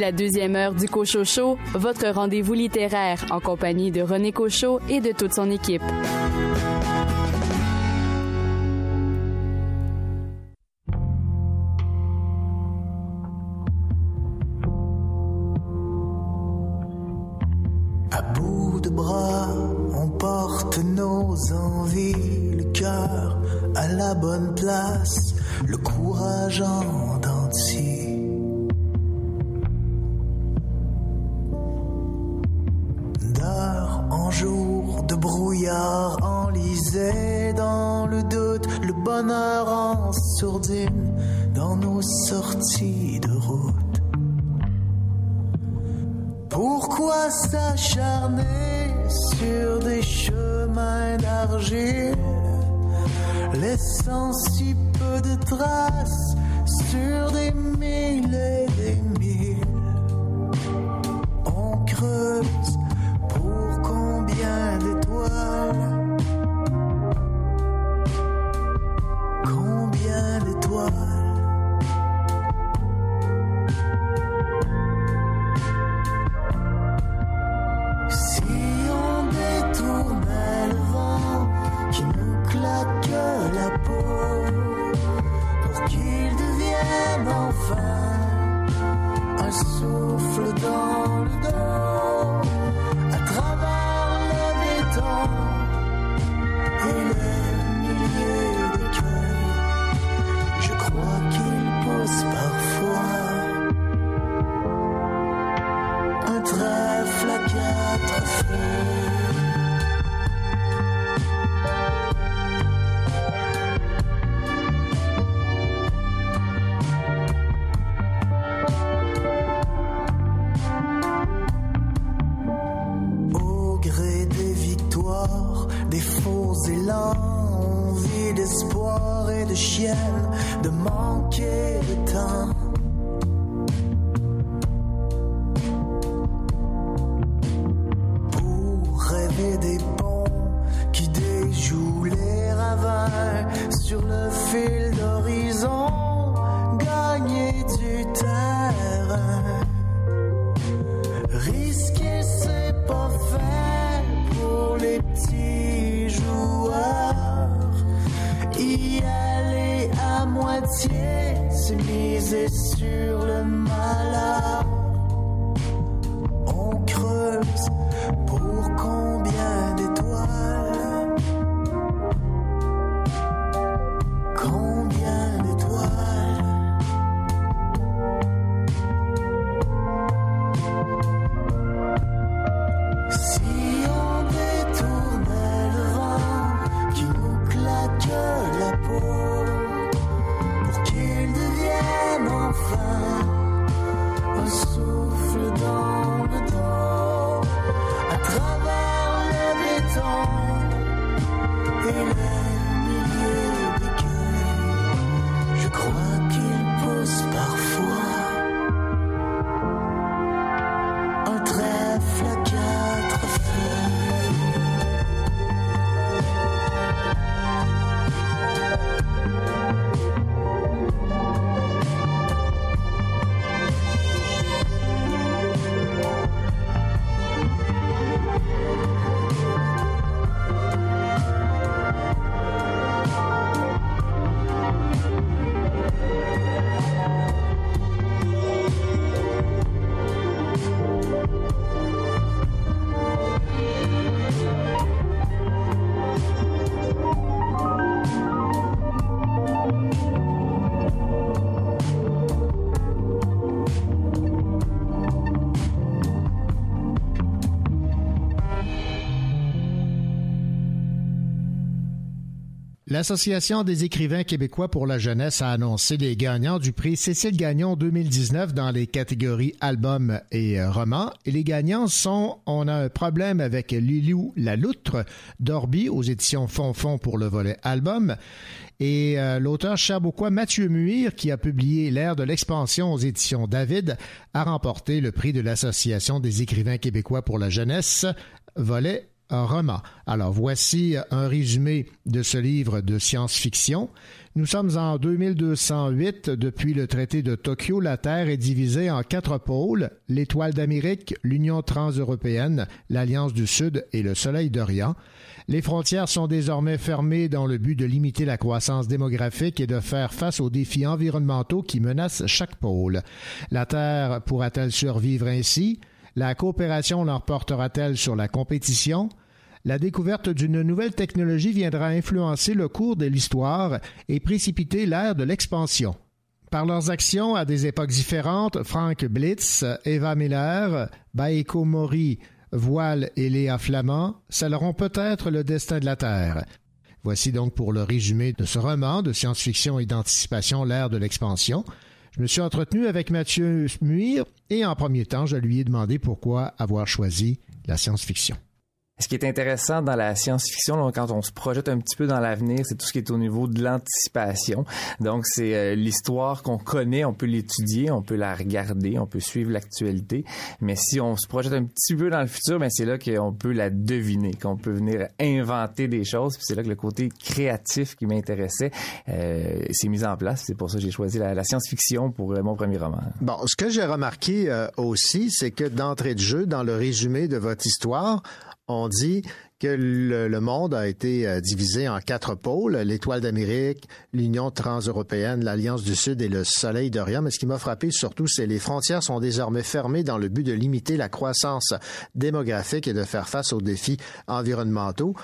La deuxième heure du Cochocho, votre rendez-vous littéraire en compagnie de René Cochot et de toute son équipe. À bout de bras, on porte nos envies, le cœur à la bonne place, le courage en dentier. Brouillard enlisé dans le doute, le bonheur en sourdine dans nos sorties de route. Pourquoi s'acharner sur des chemins d'argile, laissant si peu de traces sur des mille et des mille? On creuse combien L'Association des écrivains québécois pour la jeunesse a annoncé les gagnants du prix Cécile Gagnon 2019 dans les catégories albums et romans. Et les gagnants sont On a un problème avec Lilou la loutre d'Orby aux éditions Fonfon pour le volet album. Et euh, l'auteur cherbourgois Mathieu Muir, qui a publié L'ère de l'expansion aux éditions David, a remporté le prix de l'Association des écrivains québécois pour la jeunesse, volet roman. Alors voici un résumé de ce livre de science-fiction. Nous sommes en 2208. Depuis le traité de Tokyo, la Terre est divisée en quatre pôles, l'étoile d'Amérique, l'Union transeuropéenne, l'Alliance du Sud et le Soleil d'Orient. Les frontières sont désormais fermées dans le but de limiter la croissance démographique et de faire face aux défis environnementaux qui menacent chaque pôle. La Terre pourra-t-elle survivre ainsi? La coopération l'emportera-t-elle sur la compétition? La découverte d'une nouvelle technologie viendra influencer le cours de l'histoire et précipiter l'ère de l'expansion. Par leurs actions à des époques différentes, Frank Blitz, Eva Miller, Baeko Mori, Voile et Léa Flamand scelleront peut-être le destin de la Terre. Voici donc pour le résumé de ce roman de science-fiction et d'anticipation L'ère de l'expansion. Je me suis entretenu avec Mathieu Muir et en premier temps, je lui ai demandé pourquoi avoir choisi la science-fiction. Ce qui est intéressant dans la science-fiction, quand on se projette un petit peu dans l'avenir, c'est tout ce qui est au niveau de l'anticipation. Donc, c'est euh, l'histoire qu'on connaît, on peut l'étudier, on peut la regarder, on peut suivre l'actualité. Mais si on se projette un petit peu dans le futur, ben c'est là qu'on peut la deviner, qu'on peut venir inventer des choses. Puis c'est là que le côté créatif qui m'intéressait euh, s'est mis en place. C'est pour ça que j'ai choisi la, la science-fiction pour euh, mon premier roman. Bon, ce que j'ai remarqué euh, aussi, c'est que d'entrée de jeu, dans le résumé de votre histoire, on dit que le, monde a été euh, divisé en quatre pôles, l'étoile d'Amérique, l'Union transeuropéenne, l'Alliance du Sud et le Soleil d'Orient. Mais ce qui m'a frappé surtout, c'est les frontières sont désormais fermées dans le but de limiter la croissance démographique et de faire face aux défis environnementaux.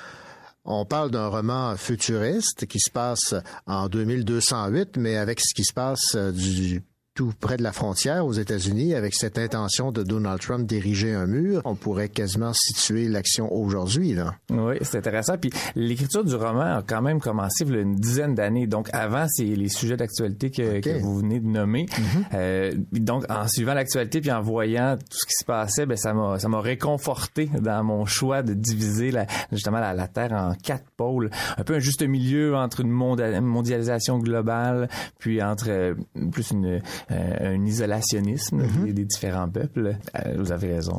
On parle d'un roman futuriste qui se passe en 2208, mais avec ce qui se passe euh, du tout près de la frontière aux États-Unis, avec cette intention de Donald Trump d'ériger un mur, on pourrait quasiment situer l'action aujourd'hui. Là. Oui, c'est intéressant. Puis l'écriture du roman a quand même commencé il y a une dizaine d'années. Donc avant, c'est les sujets d'actualité que, vous venez de nommer. Euh, donc en suivant l'actualité puis en voyant tout ce qui se passait, ben ça m'a ça m'a réconforté dans mon choix de diviser la, justement la, la Terre en quatre pôles, un peu un juste milieu entre une mondialisation globale puis entre euh, plus une euh, un isolationnisme des, des différents peuples. Euh, vous avez raison.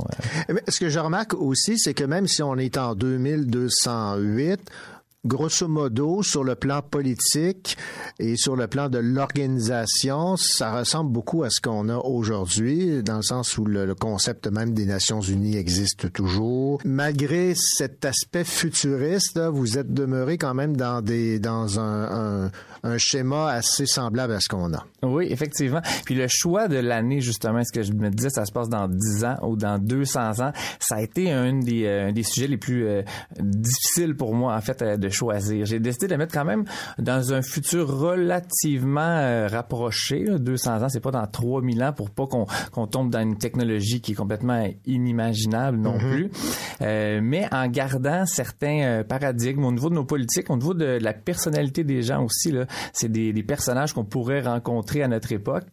euh. Mais ce que je remarque aussi, c'est que même si on est en 2208, grosso modo, sur le plan politique et sur le plan de l'organisation, ça ressemble beaucoup à ce qu'on a aujourd'hui, dans le sens où le, concept même des Nations Unies existe toujours. Malgré cet aspect futuriste, vous êtes demeuré quand même dans des dans un, un, un schéma assez semblable à ce qu'on a. Oui, effectivement. Puis le choix de l'année, justement, ce que je me disais, ça se passe dans 10 ans ou dans 200 ans, ça a été un des, euh, des sujets les plus euh, difficiles pour moi, en fait, euh, de choisir. J'ai décidé de le mettre quand même dans un futur relativement euh, rapproché. là. 200 ans, c'est pas dans 3000 ans pour pas qu'on tombe dans une technologie qui est complètement inimaginable non Mhm. plus. Euh, mais en gardant certains euh, paradigmes au niveau de nos politiques, au niveau de la personnalité des gens aussi. C'est des, des personnages qu'on pourrait rencontrer à notre époque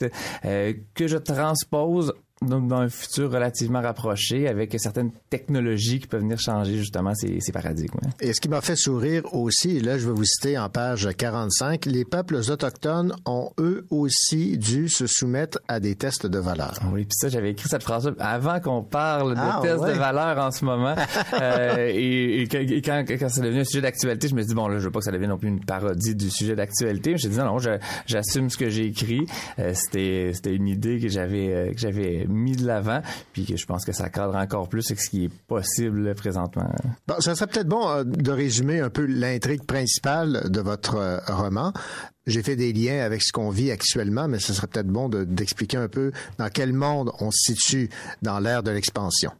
que je transpose donc dans un futur relativement rapproché avec certaines technologies qui peuvent venir changer justement ces, ces paradigmes. Et ce qui m'a fait sourire aussi, et là je vais vous citer en page 45, les peuples autochtones ont eux aussi dû se soumettre à des tests de valeur. Oui, puis ça, j'avais écrit cette phrase avant qu'on parle de Ah, tests ouais. de valeur en ce moment. Euh, et, quand, quand c'est devenu un sujet d'actualité, je me suis dit, bon, là, je veux pas que ça devienne non plus une parodie du sujet d'actualité. J'ai dit, non, non, je- j'assume ce que j'ai écrit. Euh, c'était, c'était une idée que j'avais, euh, que j'avais mis de l'avant, puis que je pense que ça cadre encore plus avec ce qui est possible présentement. Bon, ça serait peut-être bon euh, de résumer un peu l'intrigue principale de votre euh, roman. J'ai fait des liens avec ce qu'on vit actuellement, mais ce serait peut-être bon de- d'expliquer un peu dans quel monde on se situe dans l'ère de l'expansion.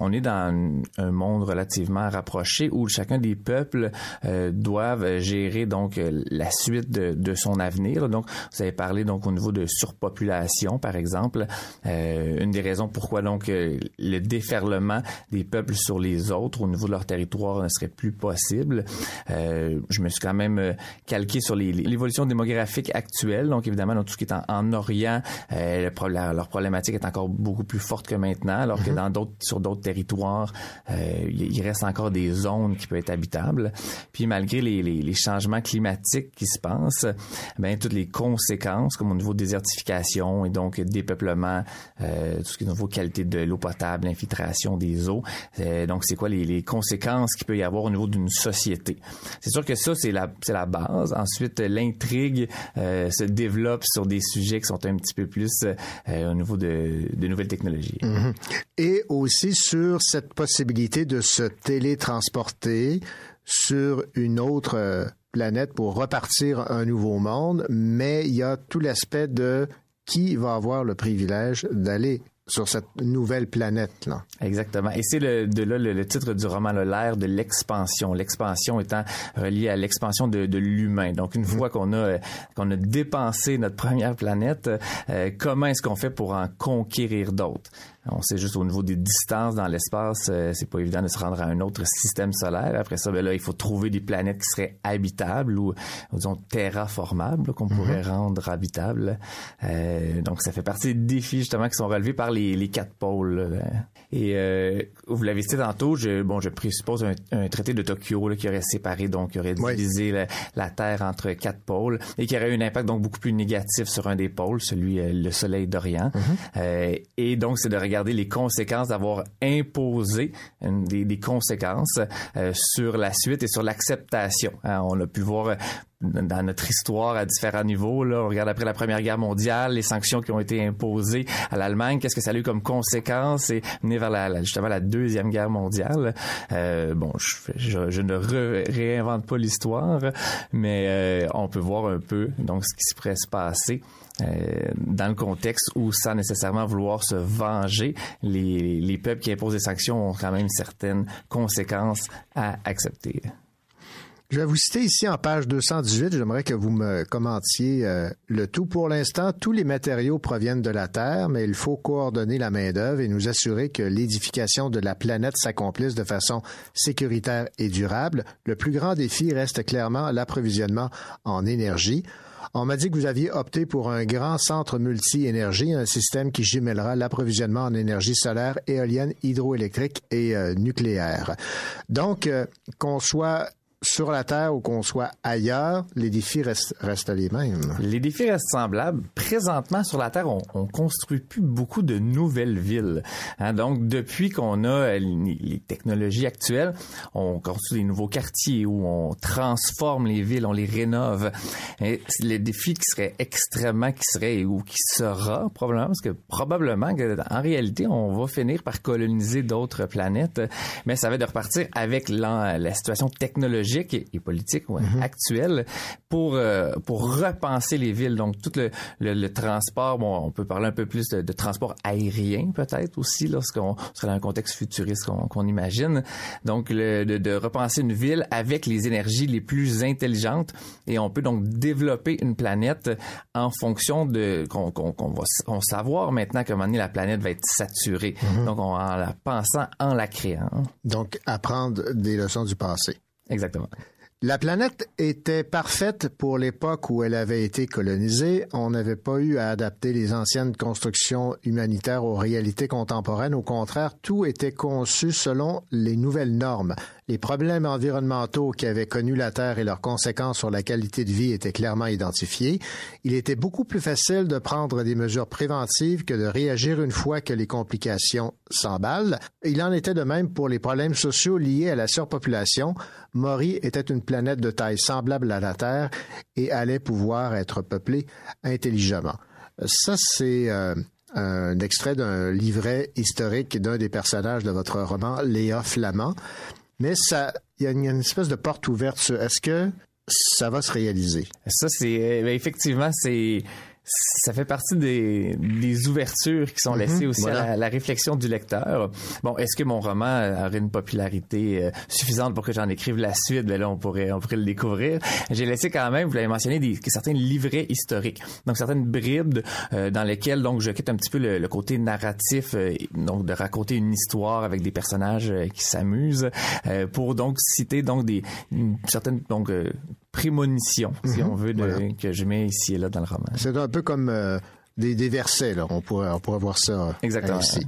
On est dans un monde relativement rapproché où chacun des peuples euh, doivent gérer donc euh, la suite de, de son avenir. Donc, vous avez parlé donc au niveau de surpopulation, par exemple, Euh, une des raisons pourquoi donc euh, le déferlement des peuples sur les autres au niveau de leur territoire ne serait plus possible. Euh, je me suis quand même calqué sur l'évolution démographique actuelle. Donc, évidemment, dans tout ce qui est en, en Orient, euh, le leur problématique est encore beaucoup plus forte que maintenant, alors que dans d'autres sur d'autres territoire, euh, il reste encore des zones qui peuvent être habitables. Puis malgré les, changements climatiques qui se passent, ben toutes les conséquences, comme au niveau de désertification et donc dépeuplement, euh, tout ce qui est au niveau qualité de l'eau potable, l'infiltration des eaux. Euh, donc c'est quoi les, conséquences qu'il peut y avoir au niveau d'une société. C'est sûr que ça c'est la base. Ensuite l'intrigue se développe sur des sujets qui sont un petit peu plus au niveau de, nouvelles technologies. Mhm. Et aussi sur cette possibilité de se télétransporter sur une autre euh, planète pour repartir un nouveau monde, mais il y a tout l'aspect de qui va avoir le privilège d'aller sur cette nouvelle planète-là. Exactement. Et c'est le, de là le, le titre du roman, là, l'ère de l'expansion. L'expansion étant reliée à l'expansion de, l'humain. Donc, une fois qu'on a qu'on a dépensé notre première planète, euh, comment est-ce qu'on fait pour en conquérir d'autres? On sait juste au niveau des distances dans l'espace, euh, c'est pas évident de se rendre à un autre système solaire. Après ça, ben là, il faut trouver des planètes qui seraient habitables ou, disons, terraformables, qu'on pourrait rendre habitables. Euh, donc, ça fait partie des défis justement qui sont relevés par les, les quatre pôles. là. Et euh, vous l'avez cité tantôt, je, bon, je présuppose un, un traité de Tokyo là, qui aurait séparé, donc qui aurait divisé la, la Terre entre quatre pôles et qui aurait eu un impact donc beaucoup plus négatif sur un des pôles, celui euh, le Soleil d'Orient. Euh, et donc, c'est de regarder les conséquences d'avoir imposé des, des conséquences euh, sur la suite et sur l'acceptation. Hein, on a pu voir dans notre histoire à différents niveaux. Là, on regarde après la Première Guerre mondiale, les sanctions qui ont été imposées à l'Allemagne, qu'est-ce que ça a eu comme conséquence et mener vers la, la- justement la Deuxième Guerre mondiale. Euh, bon, je, je, ne réinvente pas l'histoire, mais euh, on peut voir un peu donc ce qui se pourrait se passer. euh, dans le contexte où, sans nécessairement vouloir se venger, les, les peuples qui imposent des sanctions ont quand même certaines conséquences à accepter. Je vais vous citer ici en page 218. J'aimerais que vous me commentiez euh, le tout. Pour l'instant, tous les matériaux proviennent de la Terre, mais il faut coordonner la main-d'œuvre et nous assurer que l'édification de la planète s'accomplisse de façon sécuritaire et durable. Le plus grand défi reste clairement l'approvisionnement en énergie. On m'a dit que vous aviez opté pour un grand centre multi-énergie, un système qui jumellera l'approvisionnement en énergie solaire, éolienne, hydroélectrique et euh, nucléaire. Donc, euh, qu'on soit sur la Terre ou qu'on soit ailleurs, les défis restent, les mêmes. Les défis restent semblables. Présentement, sur la Terre, on, on construit plus beaucoup de nouvelles villes. Hein, donc, depuis qu'on a euh, les, technologies actuelles, on construit des nouveaux quartiers où on transforme les villes, on les rénove. Et le défi qui serait extrêmement, qui serait ou qui sera probablement, parce que probablement que en réalité, on va finir par coloniser d'autres planètes, mais ça va de repartir avec la situation technologique et, et politique ouais, actuelle pour euh, pour repenser les villes. Donc tout le, le, le transport, bon, on peut parler un peu plus de, de transport aérien peut-être aussi lorsqu'on serait dans un contexte futuriste qu'on qu'on imagine. Donc le, de, de repenser une ville avec les énergies les plus intelligentes et on peut donc développer une planète en fonction de qu'on qu'on va on savoir maintenant moment donné la planète va être saturée. Donc on, en la pensant en la créant. Donc, apprendre des leçons du passé. Exactement. La planète était parfaite pour l'époque où elle avait été colonisée. On n'avait pas eu à adapter les anciennes constructions humanitaires aux réalités contemporaines. Au contraire, tout était conçu selon les nouvelles normes. Les problèmes environnementaux qui avaient connu la Terre et leurs conséquences sur la qualité de vie étaient clairement identifiés. Il était beaucoup plus facile de prendre des mesures préventives que de réagir une fois que les complications s'emballent. Il en était de même pour les problèmes sociaux liés à la surpopulation. Maury était une planète de taille semblable à la Terre et allait pouvoir être peuplée intelligemment. Ça, c'est euh, un extrait d'un livret historique d'un des personnages de votre roman, Léa Flamand. Mais ça, il y a une, espèce de porte ouverte est-ce que ça va se réaliser? Ça, c'est euh, ben, effectivement, c'est ça fait partie des, des ouvertures qui sont Mhm, laissées aussi voilà. à la, la réflexion du lecteur. Bon, est-ce que mon roman aurait une popularité euh, suffisante pour que j'en écrive la suite? Ben là, on pourrait, on pourrait le découvrir. J'ai laissé quand même, vous l'avez mentionné, des, certains livrets historiques. Donc, certaines bribes euh, dans lesquelles, donc, je quitte un petit peu le, le côté narratif, euh, donc, de raconter une histoire avec des personnages euh, qui s'amusent, euh, pour donc citer, donc, des, une certaine, donc, euh, prémonition, si Mhm, on veut, de, voilà. que je mets ici et là dans le roman. C'est un peu comme euh, des, des versets, là. On pourrait, on pourrait voir ça euh, Exactement. ici.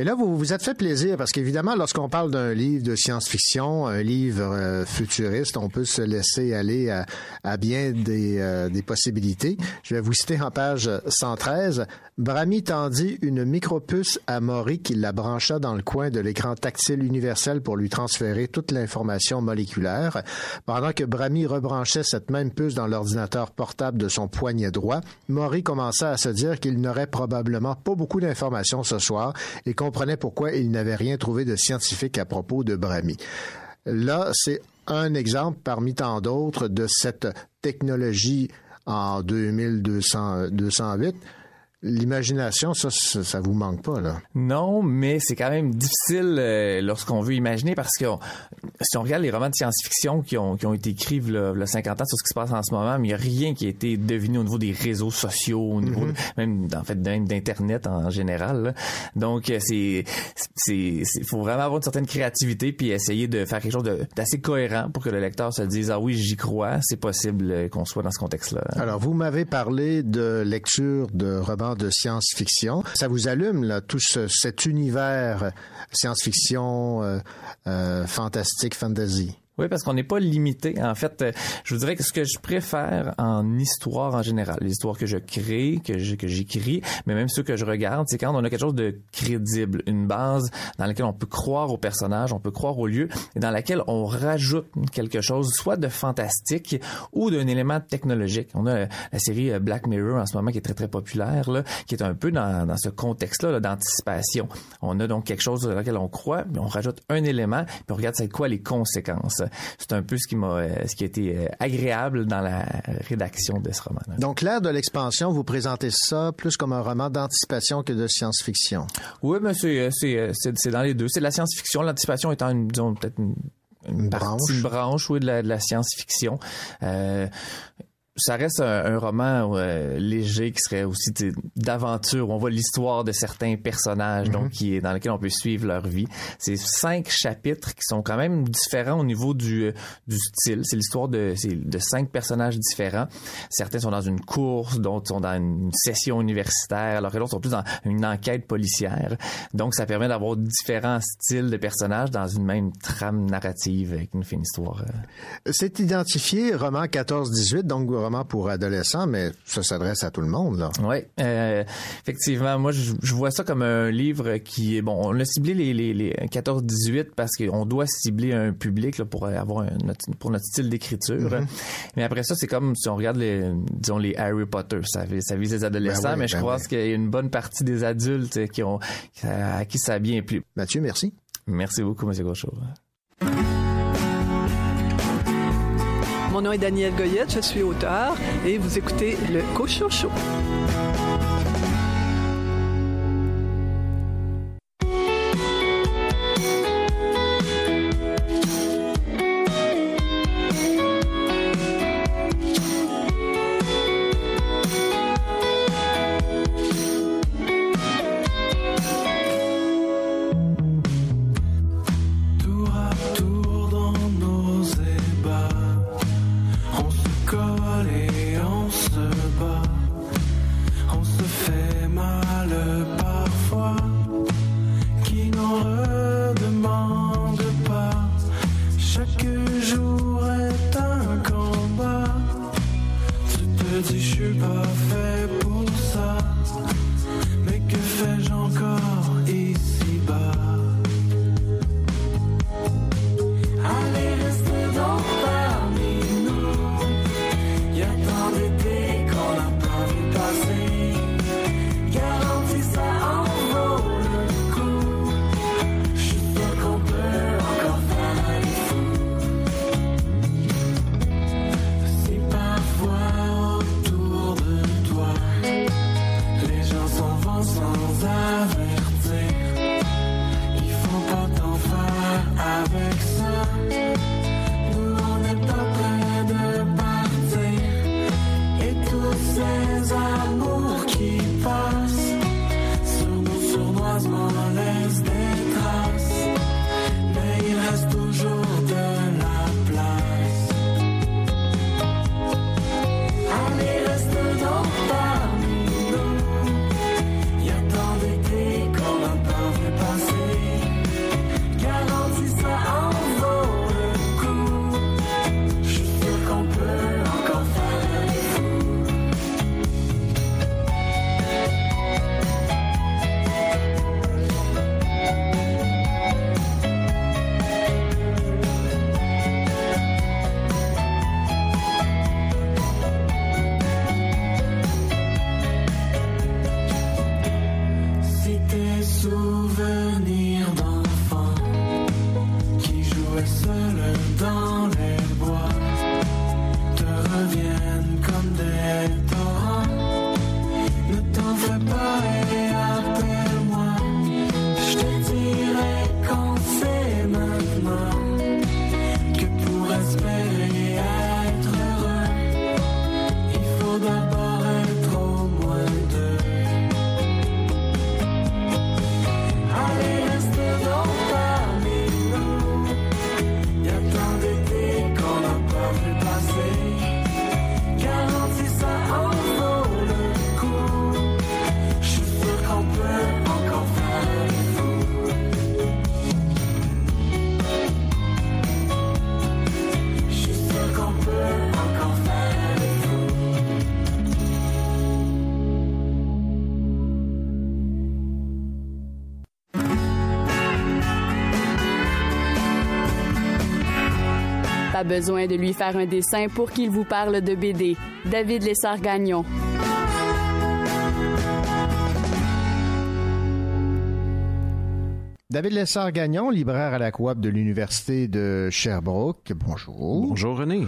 Et là, vous vous êtes fait plaisir parce qu'évidemment, lorsqu'on parle d'un livre de science-fiction, un livre euh, futuriste, on peut se laisser aller à, à bien des, euh, des possibilités. Je vais vous citer en page 113. Brami tendit une micropuce à Maury qui la brancha dans le coin de l'écran tactile universel pour lui transférer toute l'information moléculaire. Pendant que Brami rebranchait cette même puce dans l'ordinateur portable de son poignet droit, Maury commença à se dire qu'il n'aurait probablement pas beaucoup d'informations ce soir et comprenait pourquoi il n'avait rien trouvé de scientifique à propos de Brami. Là, c'est un exemple parmi tant d'autres de cette technologie en 2200, 208. L'imagination, ça, ça, ça vous manque pas, là? Non, mais c'est quand même difficile euh, lorsqu'on veut imaginer parce que on- si on regarde les romans de science-fiction qui ont, qui ont été écrits là, 50 ans sur ce qui se passe en ce moment, mais il n'y a rien qui a été deviné au niveau des réseaux sociaux, au niveau Mhm. de- même en fait même d'internet en général. là. Donc euh, c'est faut vraiment avoir une certaine créativité puis essayer de faire quelque chose d'assez cohérent pour que le lecteur se dise ah oui j'y crois, c'est possible euh, qu'on soit dans ce contexte-là. Alors, vous m'avez parlé de lecture de romans de science-fiction. Ça vous allume, là, tout ce- cet univers science-fiction, euh, euh, fantastique, fantasy? Oui, parce qu'on n'est pas limité. En fait, euh, je vous dirais que ce que je préfère en histoire en général, les histoires que je crée, que j'écris, mais même ceux que je regarde, c'est quand on a quelque chose de crédible, une base dans laquelle on peut croire au personnage, on peut croire au lieu, et dans laquelle on rajoute quelque chose, soit de fantastique ou d'un élément technologique. On a la série euh, Black Mirror en ce moment qui est très très populaire, là, qui est un peu dans, ce contexte-là là, d'anticipation. On a donc quelque chose dans lequel on croit, mais on rajoute un élément, puis on regarde c'est quoi les conséquences. C'est un peu ce qui m'a, ce qui a été euh, agréable dans la rédaction de ce roman. Donc, l'ère de l'expansion, vous présentez ça plus comme un roman d'anticipation que de science-fiction. Oui, mais c'est, euh, c'est, euh, c'est, dans les deux. C'est de la science-fiction, l'anticipation étant une, disons, peut-être une, une partie, branche. une branche, oui, de la, de la science-fiction. Euh, ça reste un, un roman euh, léger qui serait aussi d'aventure. où On voit l'histoire de certains personnages, donc qui est dans lequel on peut suivre leur vie. C'est cinq chapitres qui sont quand même différents au niveau du, euh, du style. C'est l'histoire de, de cinq personnages différents. Certains sont dans une course, d'autres sont dans une session universitaire, alors que d'autres sont plus dans une enquête policière. Donc ça permet d'avoir différents styles de personnages dans une même trame narrative avec une fine histoire. euh. C'est identifié roman 14-18, donc roman pour adolescents, mais ça s'adresse à tout le monde, là. Oui, euh, effectivement. Moi, je, je vois ça comme un livre qui est bon. On a ciblé les, les, les 14-18 parce qu'on doit cibler un public là, pour avoir un- notre, pour notre style d'écriture. Mhm. Mais après ça, c'est comme si on regarde les, disons les Harry Potter. Ça, vise- ça vise les adolescents, Ben oui, mais je ben oui. qu'il y a une bonne partie des adultes qui ont à qui ça a bien plu. Mathieu, merci. Merci beaucoup, M. Gaucho. Mon nom est Daniel Goyette, je suis auteur et vous écoutez le Cochon Show. Besoin de lui faire un dessin pour qu'il vous parle de BD. David Lessard-Gagnon. David Lessard-Gagnon, libraire à la coop de l'Université de Sherbrooke. Bonjour. Bonjour René.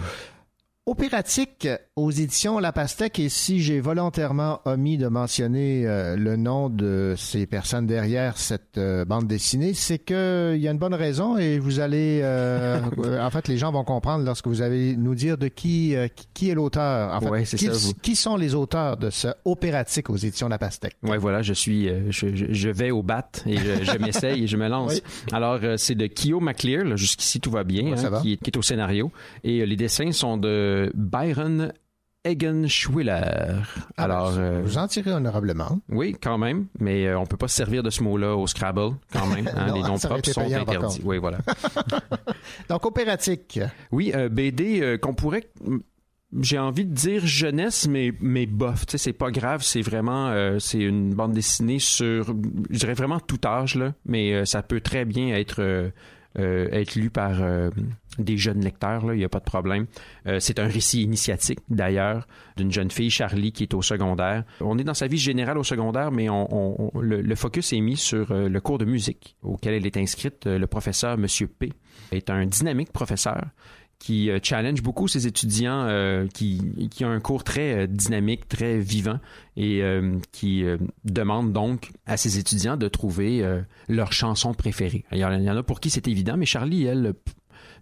Opératique aux éditions La Pastèque et si j'ai volontairement omis de mentionner euh, le nom de ces personnes derrière cette euh, bande dessinée, c'est que il y a une bonne raison et vous allez euh, en fait les gens vont comprendre lorsque vous allez nous dire de qui est l'auteur. En fait, Ouais, qui, ça, vous- qui sont les auteurs de ce Opératique aux éditions La Pastèque? Ouais, voilà, je suis, je, vais au bat et je, je m'essaye et je me lance. Oui. Alors, c'est de Kyo McClear, là, jusqu'ici tout va bien, Ouais, hein, va. qui, est, qui est au scénario. Et les dessins sont de Byron Egenschwiller. Ah, Alors, ben, euh, vous en tirez honorablement. oui, quand même, mais euh, on peut pas se servir de ce mot-là au Scrabble, quand même. hein, Non, les noms propres sont interdits. Oui, voilà. Donc Opératique. Oui, euh, BD euh, qu'on pourrait j'ai envie de dire jeunesse, mais, mais bof. Tu sais, c'est pas grave. C'est vraiment, euh, c'est une bande dessinée sur, je dirais vraiment tout âge, là. Mais euh, ça peut très bien être, euh, euh, être lu par euh, des jeunes lecteurs. Il n'y a pas de problème. Euh, c'est un récit initiatique, d'ailleurs, d'une jeune fille, Charlie, qui est au secondaire. On est dans sa vie générale au secondaire, mais le, le focus est mis sur euh, le cours de musique auquel elle est inscrite. Le professeur, Monsieur P, est un dynamique professeur qui euh, challenge beaucoup ses étudiants, euh, qui, qui ont un cours très euh, dynamique, très vivant et euh, qui euh, demande donc à ses étudiants de trouver leur chanson préférée. Il y en il y en a pour qui c'est évident, mais Charlie, elle,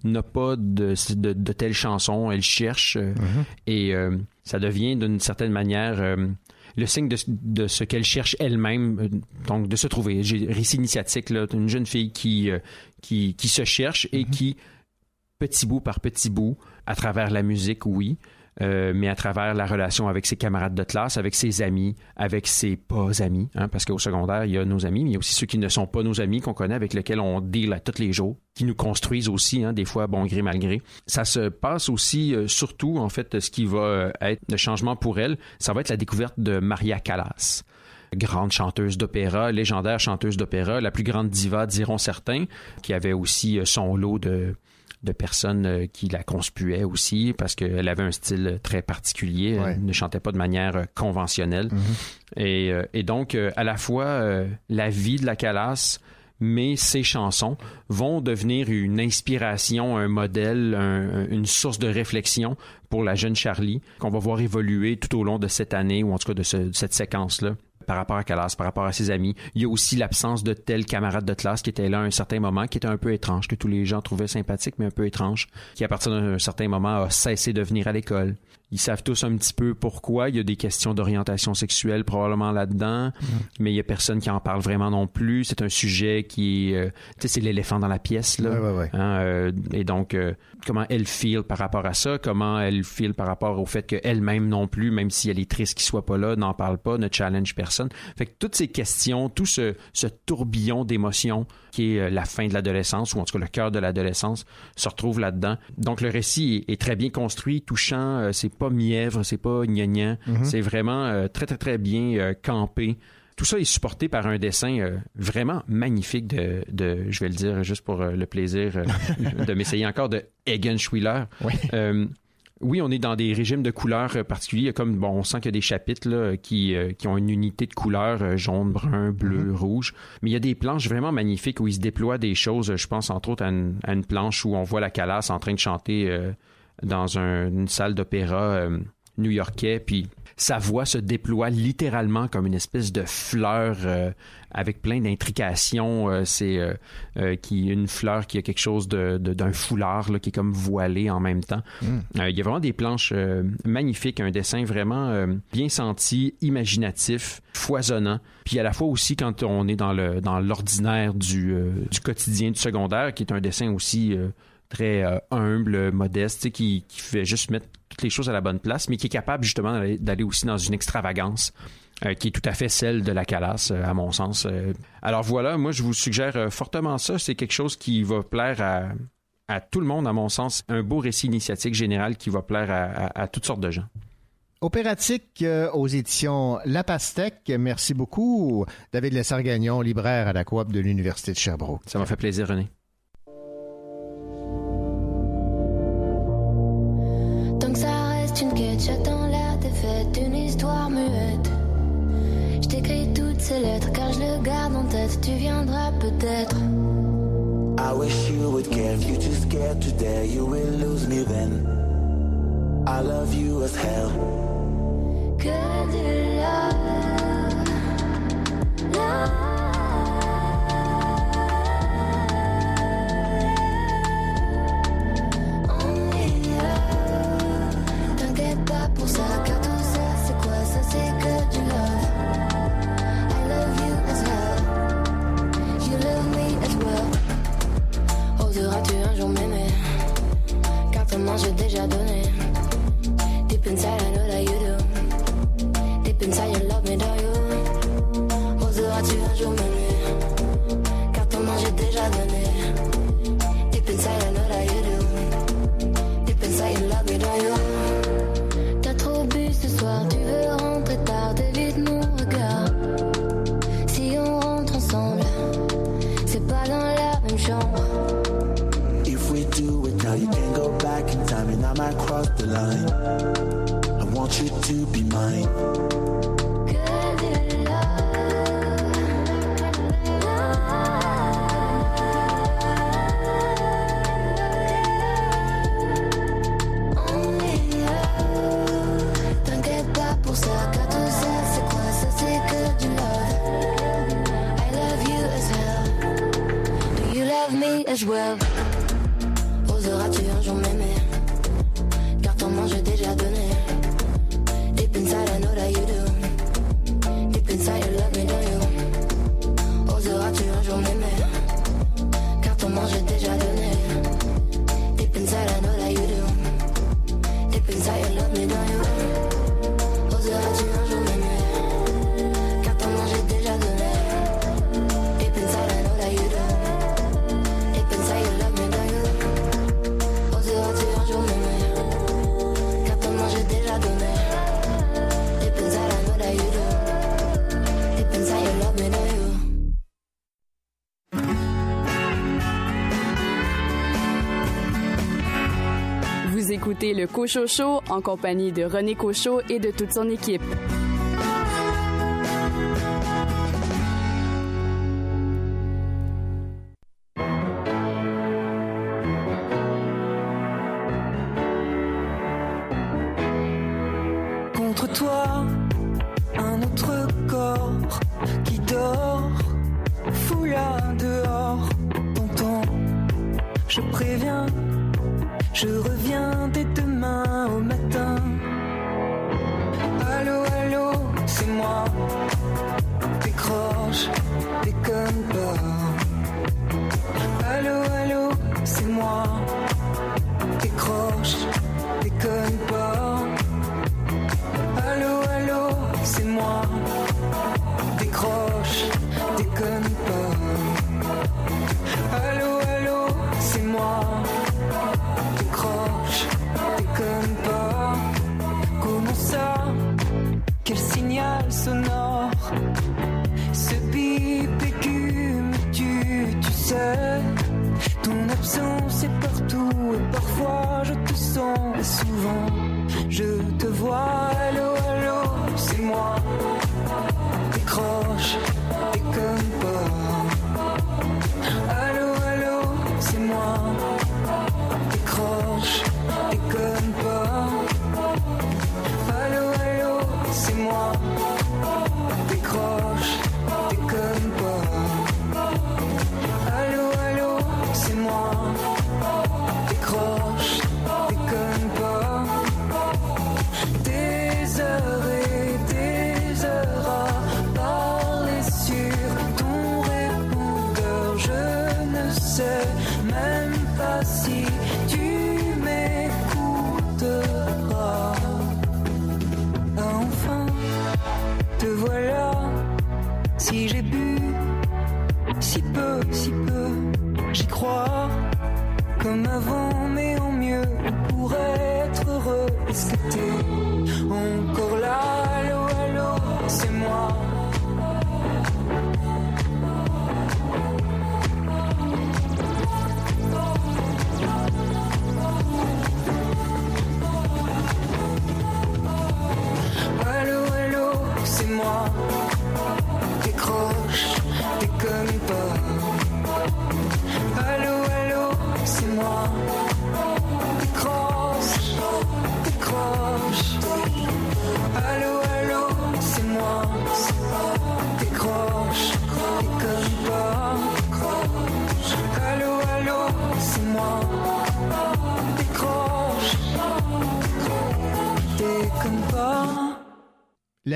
n'a pas de, de, de telle chanson. Elle cherche euh, et ça devient d'une certaine manière le signe de, de ce qu'elle cherche elle-même, donc de se trouver. J'ai récit initiatique, là, une jeune fille qui, qui, qui se cherche et qui petit bout par petit bout, à travers la musique, oui, euh, mais à travers la relation avec ses camarades de classe, avec ses amis, avec ses pas amis, hein, parce qu'au secondaire, il y a nos amis, mais il y a aussi ceux qui ne sont pas nos amis, qu'on connaît, avec lesquels on deal à tous les jours, qui nous construisent aussi, hein, des fois, bon gré, mal gré. Ça se passe aussi, euh, surtout, en fait, ce qui va euh, être le changement pour elle, ça va être la découverte de Maria Callas grande chanteuse d'opéra, légendaire chanteuse d'opéra, la plus grande diva, diront certains, qui avait aussi euh, son lot de, de personnes euh, qui la conspuaient aussi parce qu'elle avait un style très particulier. Ouais. Elle ne chantait pas de manière euh, conventionnelle. et, euh, et donc, à la fois, la vie de la Calas, mais ses chansons vont devenir une inspiration, un modèle, un- une source de réflexion pour la jeune Charlie qu'on va voir évoluer tout au long de cette année ou en tout cas de, ce- de cette séquence-là par rapport à Calas, par rapport à ses amis. Il y a aussi l'absence de tel camarade de classe qui était là à un certain moment, qui était un peu étrange, que tous les gens trouvaient sympathique, mais un peu étrange, qui à partir d'un certain moment a cessé de venir à l'école. Ils savent tous un petit peu pourquoi. Il y a des questions d'orientation sexuelle probablement là-dedans, mais il y a personne qui en parle vraiment non plus. C'est un sujet qui, euh, tu sais, c'est l'éléphant dans la pièce là. Ouais, ouais, ouais. Hein, euh, et donc, euh, comment elle feel par rapport à ça, comment elle feel par rapport au fait qu'elle-même non plus, même si elle est triste qu'il soit pas là, n'en parle pas, ne challenge personne. Fait que toutes ces questions, tout ce, ce tourbillon d'émotions qui est euh, la fin de l'adolescence, ou en tout cas le cœur de l'adolescence, se retrouve là-dedans. Donc le récit est, est très bien construit, touchant, c'est pas mièvre, c'est pas gnangnan, Mhm. c'est vraiment euh, très très très bien euh, campé. Tout ça est supporté par un dessin euh, vraiment magnifique de, de, je vais le dire juste pour le plaisir de m'essayer encore, de Egan Schwiller. Oui, on est dans des régimes de couleurs particuliers. Comme bon, on sent qu'il y a des chapitres là, qui, qui ont une unité de couleurs jaune, brun, bleu, rouge. Mais il y a des planches vraiment magnifiques où il se déploie des choses. Je pense entre autres à une, à une planche où on voit la calasse en train de chanter dans un- une salle d'opéra euh, new-yorkais. Puis sa voix se déploie littéralement comme une espèce de fleur euh, avec plein d'intrications. Euh, c'est euh, qui une fleur qui a quelque chose de, de- d'un foulard là, qui est comme voilé en même temps. Euh, il y a vraiment des planches magnifiques, un dessin vraiment bien senti, imaginatif, foisonnant. Puis à la fois aussi quand on est dans le dans l'ordinaire du, du quotidien du secondaire, qui est un dessin aussi très euh, humble, modeste, qui, qui fait juste mettre toutes les choses à la bonne place, mais qui est capable justement d'aller, aussi dans une extravagance. euh, qui est tout à fait celle de la calasse, euh, à mon sens. Euh, alors voilà, moi je vous suggère fortement ça. C'est quelque chose qui va plaire à, à tout le monde, à mon sens. Un beau récit initiatique général qui va plaire à, à- à toutes sortes de gens. Opératique aux éditions La Pastèque. Merci beaucoup, David Lessard-Gagnon, libraire à la coop de l'Université de Sherbrooke. Ça m'a fait plaisir, René. j'attends la défaite d'une histoire muette. Je t'écris toutes ces lettres car je le garde en tête, tu viendras peut-être. I wish you would care if you too scared today, you will lose me then. I love you as hell. Que love, love. le Cocho Show en compagnie de René Cocho et de toute son équipe.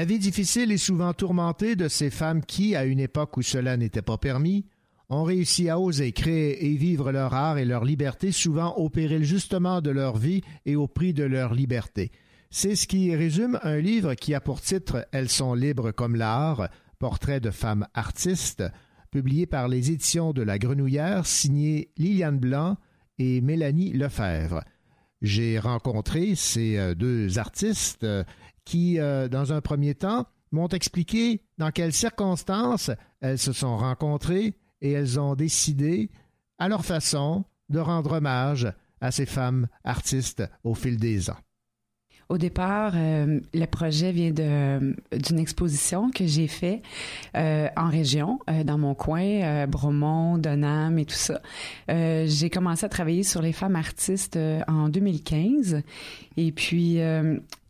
La vie difficile et souvent tourmentée de ces femmes qui, à une époque où cela n'était pas permis, ont réussi à oser créer et vivre leur art et leur liberté, souvent au péril justement de leur vie et au prix de leur liberté. C'est ce qui résume un livre qui a pour titre Elles sont libres comme l'art, portrait de femmes artistes, publié par les éditions de La Grenouillère, signé Liliane Blanc et Mélanie Lefebvre. J'ai rencontré ces euh, deux artistes euh, qui, euh, dans un premier temps, m'ont expliqué dans quelles circonstances elles se sont rencontrées et elles ont décidé, à leur façon, de rendre hommage à ces femmes artistes au fil des ans. Au départ, euh, le projet vient d'une exposition que j'ai fait euh, en région, euh, dans mon coin, euh, Bromont, Donham et tout ça. J'ai commencé à travailler sur les femmes artistes en 2015 et puis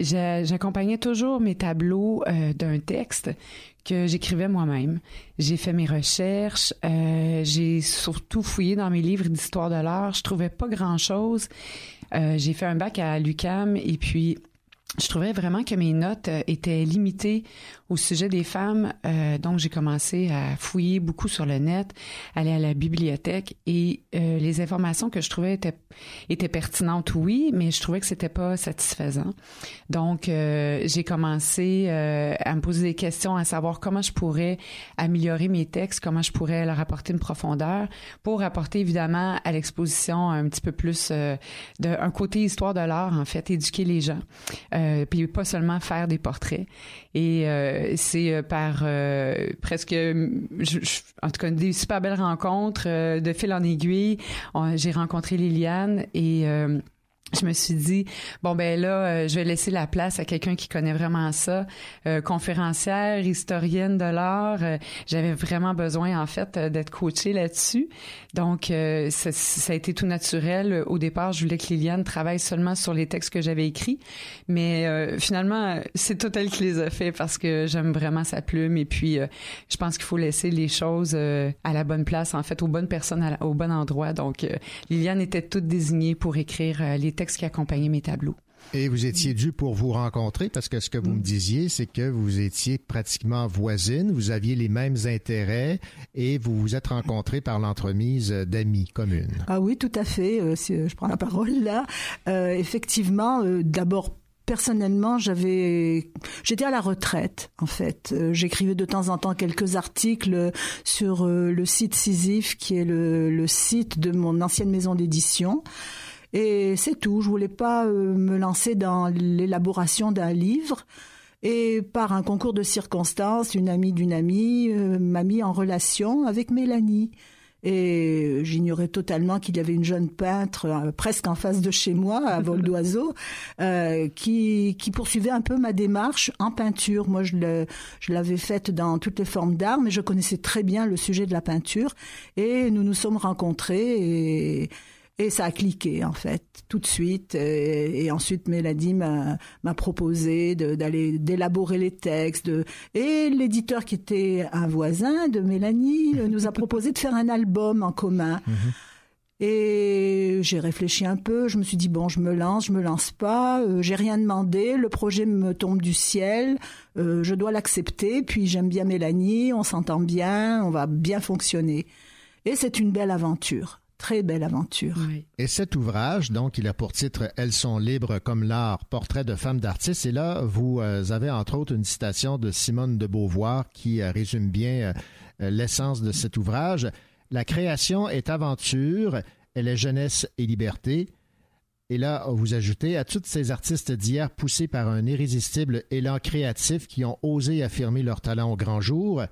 j'a- j'accompagnais toujours mes tableaux d'un texte que j'écrivais moi-même. J'ai fait mes recherches, j'ai surtout fouillé dans mes livres d'histoire de l'art. Je trouvais pas grand-chose. Euh, j'ai fait un bac à l'UCAM et puis je trouvais vraiment que mes notes euh, étaient limitées au sujet des femmes. Euh, donc, j'ai commencé à fouiller beaucoup sur le net, aller à la bibliothèque et euh, les informations que je trouvais étaient, étaient pertinentes, oui, mais je trouvais que c'était pas satisfaisant. Donc, euh, j'ai commencé à me poser des questions, à savoir comment je pourrais améliorer mes textes, comment je pourrais leur apporter une profondeur pour apporter évidemment à l'exposition un petit peu plus euh, de un côté histoire de l'art en fait, éduquer les gens, puis pas seulement faire des portraits. Et euh, c'est euh, par euh, presque, je- je- en tout cas, des super belles rencontres de fil en aiguille. J'ai rencontré Liliane et je me suis dit bon ben là euh, je vais laisser la place à quelqu'un qui connaît vraiment ça euh, conférencière historienne de l'art. Euh, j'avais vraiment besoin en fait euh, d'être coachée là-dessus. Donc ça, ça a été tout naturel. Au départ je voulais que Liliane travaille seulement sur les textes que j'avais écrits. Mais finalement c'est tout elle qui les a fait parce que j'aime vraiment sa plume. Et puis je pense qu'il faut laisser les choses à la bonne place en fait aux bonnes personnes au bon endroit. Donc Liliane était toute désignée pour écrire les textes qui accompagnaient mes tableaux Et vous étiez dû pour vous rencontrer parce que ce que vous me disiez, c'est que vous étiez pratiquement voisines, vous aviez les mêmes intérêts et vous vous êtes rencontrés par l'entremise d'amis communes. Ah oui, tout à fait. euh, si euh, je prends la parole là. Euh, effectivement, euh, d'abord. Personnellement, j'avais, j'étais à la retraite en fait. J'écrivais de temps en temps quelques articles sur le site Sisyphe, qui est le, le site de mon ancienne maison d'édition. Et c'est tout. Je voulais pas euh, me lancer dans l'élaboration d'un livre. Et par un concours de circonstances, une amie d'une amie euh, m'a mis en relation avec Mélanie. Et j'ignorais totalement qu'il y avait une jeune peintre euh, presque en face de chez moi, à vol d'oiseau, euh, qui, qui poursuivait un peu ma démarche en peinture. Moi, je le- je l'avais faite dans toutes les formes d'art, mais je connaissais très bien le sujet de la peinture. Et nous nous sommes rencontrés et, et ça a cliqué en fait tout de suite. Et, et ensuite, Mélanie m'a m'a proposé de- d'aller d'élaborer les textes. De, et l'éditeur qui était un voisin de Mélanie euh, nous a proposé de faire un album en commun. Et j'ai réfléchi un peu, je me suis dit bon, je me lance, je me lance pas, euh, j'ai rien demandé, le projet me tombe du ciel, euh, je dois l'accepter, puis j'aime bien Mélanie, on s'entend bien, on va bien fonctionner. Et c'est une belle aventure, très belle aventure. Et cet ouvrage, donc, il a pour titre Elles sont libres comme l'art, portrait de femmes d'artistes. Et là, vous euh, avez entre autres une citation de Simone de Beauvoir qui euh, résume bien euh, l'essence de cet ouvrage. La création est aventure, elle est jeunesse et liberté. Et là, vous ajoutez à toutes ces artistes d'hier poussés par un irrésistible élan créatif qui ont osé affirmer leur talent au grand jour,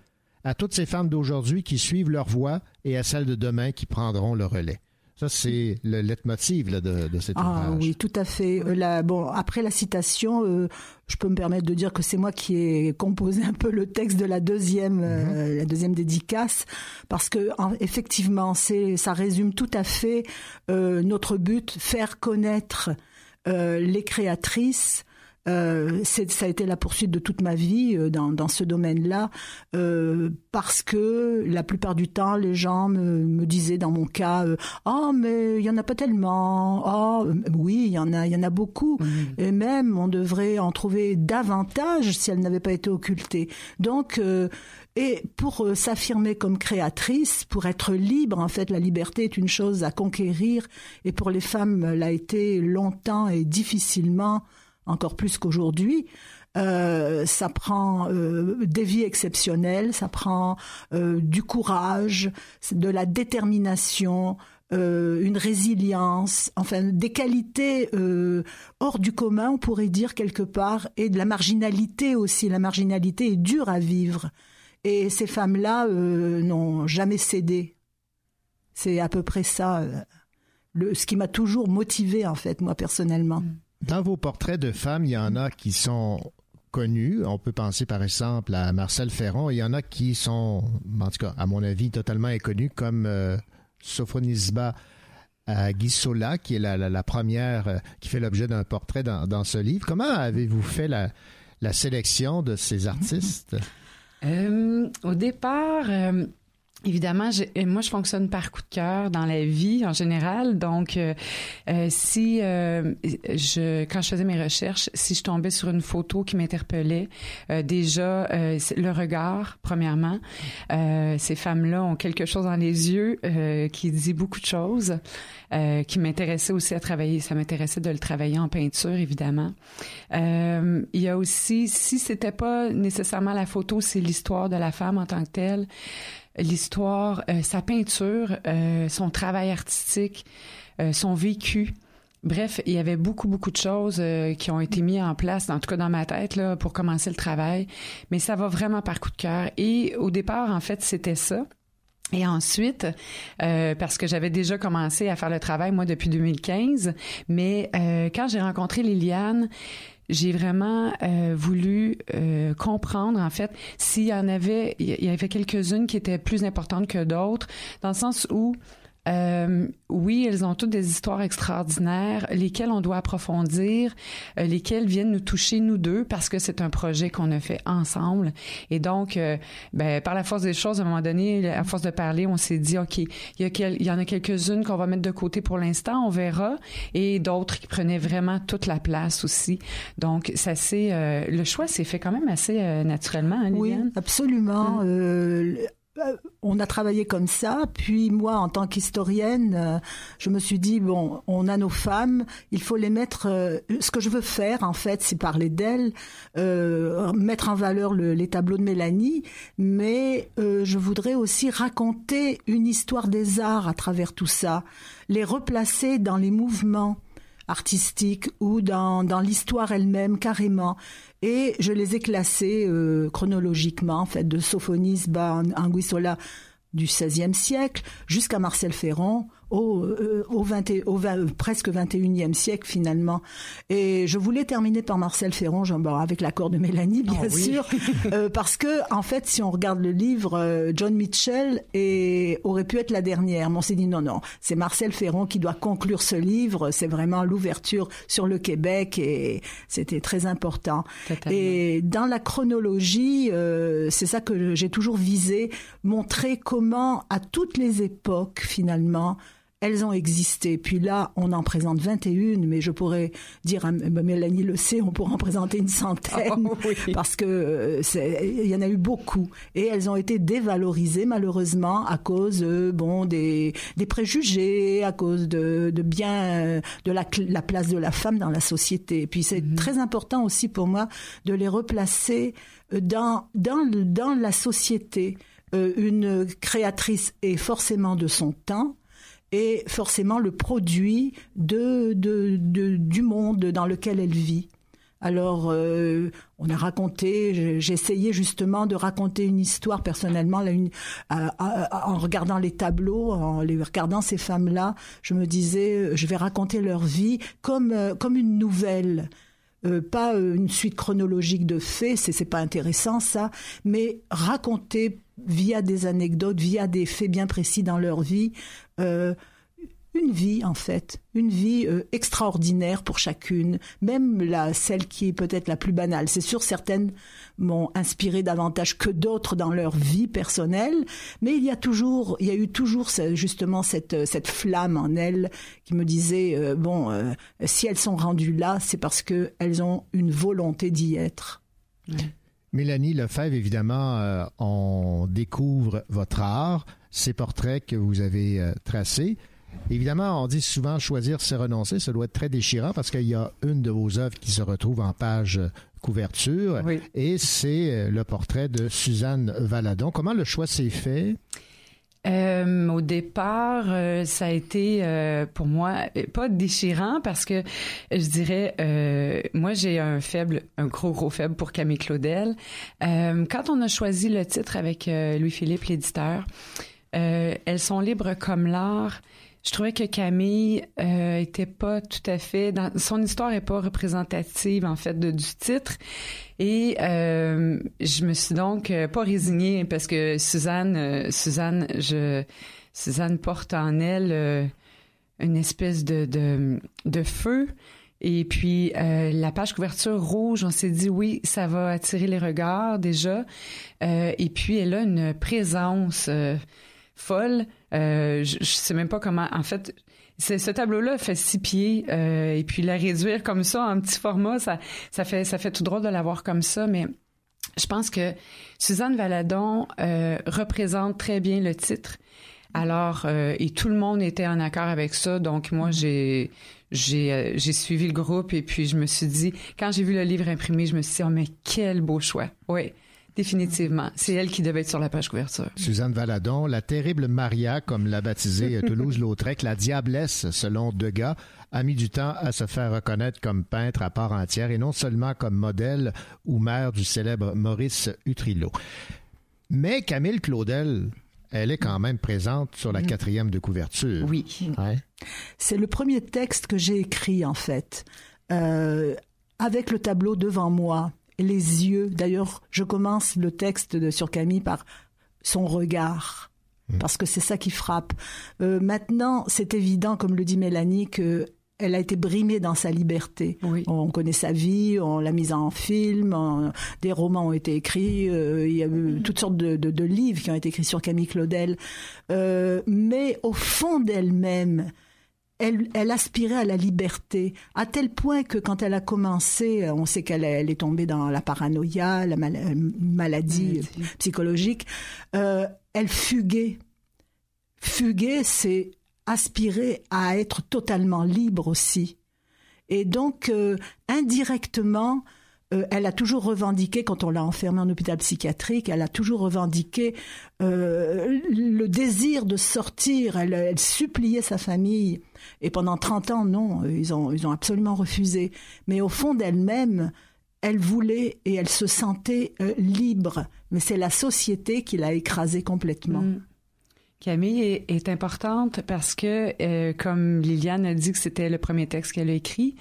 à toutes ces femmes d'aujourd'hui qui suivent leur voie et à celles de demain qui prendront le relais. Ça, c'est le leitmotiv là, de, de cet Ah ouvrage. oui, tout à fait. Euh, la- bon, après la citation, euh, je peux me permettre de dire que c'est moi qui ai composé un peu le texte de la deuxième, euh, la deuxième dédicace, parce que en- effectivement, c'est, ça résume tout à fait euh, notre but, faire connaître les créatrices. Euh, ça a été la poursuite de toute ma vie euh, dans, dans ce domaine-là, euh, parce que la plupart du temps, les gens me, me disaient, dans mon cas, euh, oh mais il y en a pas tellement, oh oui, il y en a, il y en a beaucoup, et même on devrait en trouver davantage si elles n'avaient pas été occultées. Donc et pour s'affirmer comme créatrice, pour être libre, en fait, la liberté est une chose à conquérir, et pour les femmes, l'a été longtemps et difficilement, encore plus qu'aujourd'hui. Euh, ça prend euh, des vies exceptionnelles, ça prend euh, du courage, de la détermination, une résilience, enfin des qualités hors du commun, on pourrait dire quelque part, et de la marginalité aussi. La marginalité est dure à vivre. Et ces femmes-là n'ont jamais cédé. C'est à peu près ça, ce qui m'a toujours motivée, en fait, moi, personnellement. Dans vos portraits de femmes, il y en a qui sont connus. On peut penser par exemple à Marcel Ferron. Il y en a qui sont, en tout cas, à mon avis, totalement inconnus, comme euh, Sophonisba euh, qui est la, première euh, qui fait l'objet d'un portrait dans, ce livre. Comment avez-vous fait la, sélection de ces artistes? Euh, au départ, évidemment, euh, moi, je fonctionne par coup de cœur dans la vie en général. Donc, euh, euh, si euh, je, quand je faisais mes recherches, si je tombais sur une photo qui m'interpellait, euh, déjà euh, le regard, premièrement, ces femmes-là ont quelque chose dans les yeux qui dit beaucoup de choses, qui m'intéressait aussi à travailler. Ça m'intéressait de le travailler en peinture, évidemment. Il y a aussi, si c'était pas nécessairement la photo, c'est l'histoire de la femme en tant que telle, l'histoire, euh, sa peinture, euh, son travail artistique, euh, son vécu. Bref, il y avait beaucoup, beaucoup de choses qui ont été mises en place, en tout cas dans ma tête, là, pour commencer le travail. Mais ça va vraiment par coup de cœur. Et au départ, en fait, c'était ça. Et ensuite, parce que j'avais déjà commencé à faire le travail, moi, depuis 2015, mais quand j'ai rencontré Liliane, j'ai vraiment euh, voulu euh, comprendre, en fait, s'il y en avait, il y avait quelques-unes qui étaient plus importantes que d'autres, dans le sens où euh, oui, elles ont toutes des histoires extraordinaires, lesquelles on doit approfondir, euh, lesquelles viennent nous toucher nous deux parce que c'est un projet qu'on a fait ensemble. Et donc, euh, ben, par la force des choses, à un moment donné, à force de parler, on s'est dit, ok, il y, a quel- il y en a quelques-unes qu'on va mettre de côté pour l'instant, on verra, et d'autres qui prenaient vraiment toute la place aussi. Donc, ça c'est le choix s'est fait quand même assez euh, naturellement, hein, Oui, absolument. Euh, euh, on a travaillé comme ça, puis moi, en tant qu'historienne, euh, je me suis dit bon, on a nos femmes, il faut les mettre. euh, ce que je veux faire, en fait, c'est parler d'elles, euh, mettre en valeur le- les tableaux de Mélanie, mais euh, je voudrais aussi raconter une histoire des arts à travers tout ça, les replacer dans les mouvements artistiques ou dans, dans l'histoire elle-même carrément. Et je les ai classés euh, chronologiquement, en fait, de Sophonis Anguissola du XVIe siècle jusqu'à Marcel Ferron au, euh, au, 20 et- au 20 euh, presque 21e siècle finalement. Et je voulais terminer par Marcel Ferron, avec l'accord de Mélanie bien Oh oui. sûr, euh, parce que en fait, si on regarde le livre, euh, John Mitchell et, aurait pu être la dernière. Mais on s'est dit non, non, c'est Marcel Ferron qui doit conclure ce livre. C'est vraiment l'ouverture sur le Québec et c'était très important. Et dans la chronologie, euh, c'est ça que j'ai toujours visé, montrer comment à toutes les époques finalement elles ont existé. Puis là, on en présente 21, mais je pourrais dire, à Mélanie le sait, on pourrait en présenter une centaine, parce que euh, il y en a eu beaucoup. Et elles ont été dévalorisées, malheureusement, à cause, euh, bon, des, des préjugés, à cause de, de bien, euh, de la, la place de la femme dans la société. Et puis c'est très important aussi pour moi de les replacer dans, dans, dans la société. Euh, une créatrice est forcément de son temps, est forcément le produit de, de, de- du monde dans lequel elle vit. Alors, euh, on a raconté, j'ai- essayé justement de raconter une histoire personnellement, en regardant les tableaux, en les regardant ces femmes-là, je me disais, euh, je vais raconter leur vie comme euh, comme une nouvelle. Pas une suite chronologique de faits, c'est pas intéressant ça, mais raconter via des anecdotes, via des faits bien précis dans leur vie, euh, une vie en fait, une vie euh, extraordinaire pour chacune, même la celle qui est peut-être la plus banale. C'est sûr certaines m'ont inspiré davantage que d'autres dans leur vie personnelle, mais il y a toujours, il y a eu toujours justement cette cette flamme en elles qui me disait euh, bon, si elles sont rendues là, c'est parce que elles ont une volonté d'y être. Mélanie Lefebvre, évidemment, euh, on découvre votre art, ces portraits que vous avez euh, tracés. Évidemment, on dit souvent choisir, c'est renoncer. Ça doit être très déchirant parce qu'il y a une de vos œuvres qui se retrouve en page euh, couverture et c'est le portrait de Suzanne Valadon. Comment le choix s'est fait? Euh, au départ, euh, ça a été euh, pour moi euh, pas déchirant parce que je dirais, euh, moi j'ai un faible, un gros gros faible pour Camille Claudel. Euh, quand on a choisi le titre avec Louis-Philippe l'éditeur, elles sont libres comme l'art. Je trouvais que Camille euh, était pas tout à fait dans son histoire est pas représentative en fait de, du titre et euh, je me suis donc euh, pas résignée parce que Suzanne euh, Suzanne je Suzanne porte en elle euh, une espèce de de, de feu et puis euh, la page couverture rouge, on s'est dit oui, ça va attirer les regards déjà. Euh, et puis elle a une présence euh, folle. Euh, je, je sais même pas comment. En fait, ce tableau-là fait six pieds euh, et puis la réduire comme ça en petit format, ça ça fait ça fait tout drôle de l'avoir comme ça, mais je pense que Suzanne Valadon euh, représente très bien le titre. Alors, euh, et tout le monde était en accord avec ça. Donc, moi, j'ai j'ai euh, j'ai suivi le groupe et puis je me suis dit, quand j'ai vu le livre imprimé, je me suis dit, oh, mais quel beau choix. Oui, définitivement. C'est elle qui devait être sur la page couverture. Suzanne Valadon, la terrible Maria, comme l'a baptisée Toulouse-Lautrec, la diablesse, selon Degas, a mis du temps à se faire reconnaître comme peintre à part entière et non seulement comme modèle ou mère du célèbre Maurice Utrillo. Mais Camille Claudel, elle est quand même présente sur la quatrième de couverture. Oui. C'est le premier texte que j'ai écrit en fait, Euh, avec le tableau devant moi, les yeux. D'ailleurs, je commence le texte de, sur Camille par son regard, parce que c'est ça qui frappe. Euh, maintenant, c'est évident, comme le dit Mélanie, que elle a été brimée dans sa liberté. On connaît sa vie, on l'a mise en film, on- des romans ont été écrits, euh, il y a eu toutes sortes de, de- de livres qui ont été écrits sur Camille Claudel. Euh, mais au fond d'elle-même, elle, elle aspirait à la liberté, à tel point que quand elle a commencé, on sait qu'elle est- elle est tombée dans la paranoïa, la mal- euh, maladie euh, psychologique, euh, elle fuguait. Fuguer, c'est aspirer à être totalement libre aussi. Et donc, euh, indirectement, euh, elle a toujours revendiqué, quand on l'a enfermée en hôpital psychiatrique, elle a toujours revendiqué euh, le désir de sortir. Elle, elle suppliait sa famille. Et pendant 30 ans, non, ils ont, ils ont absolument refusé. Mais au fond d'elle-même, elle voulait et elle se sentait euh, libre. Mais c'est la société qui l'a écrasée complètement. Mm. Camille est, importante parce que, euh, comme Liliane a dit que c'était le premier texte qu'elle a écrit,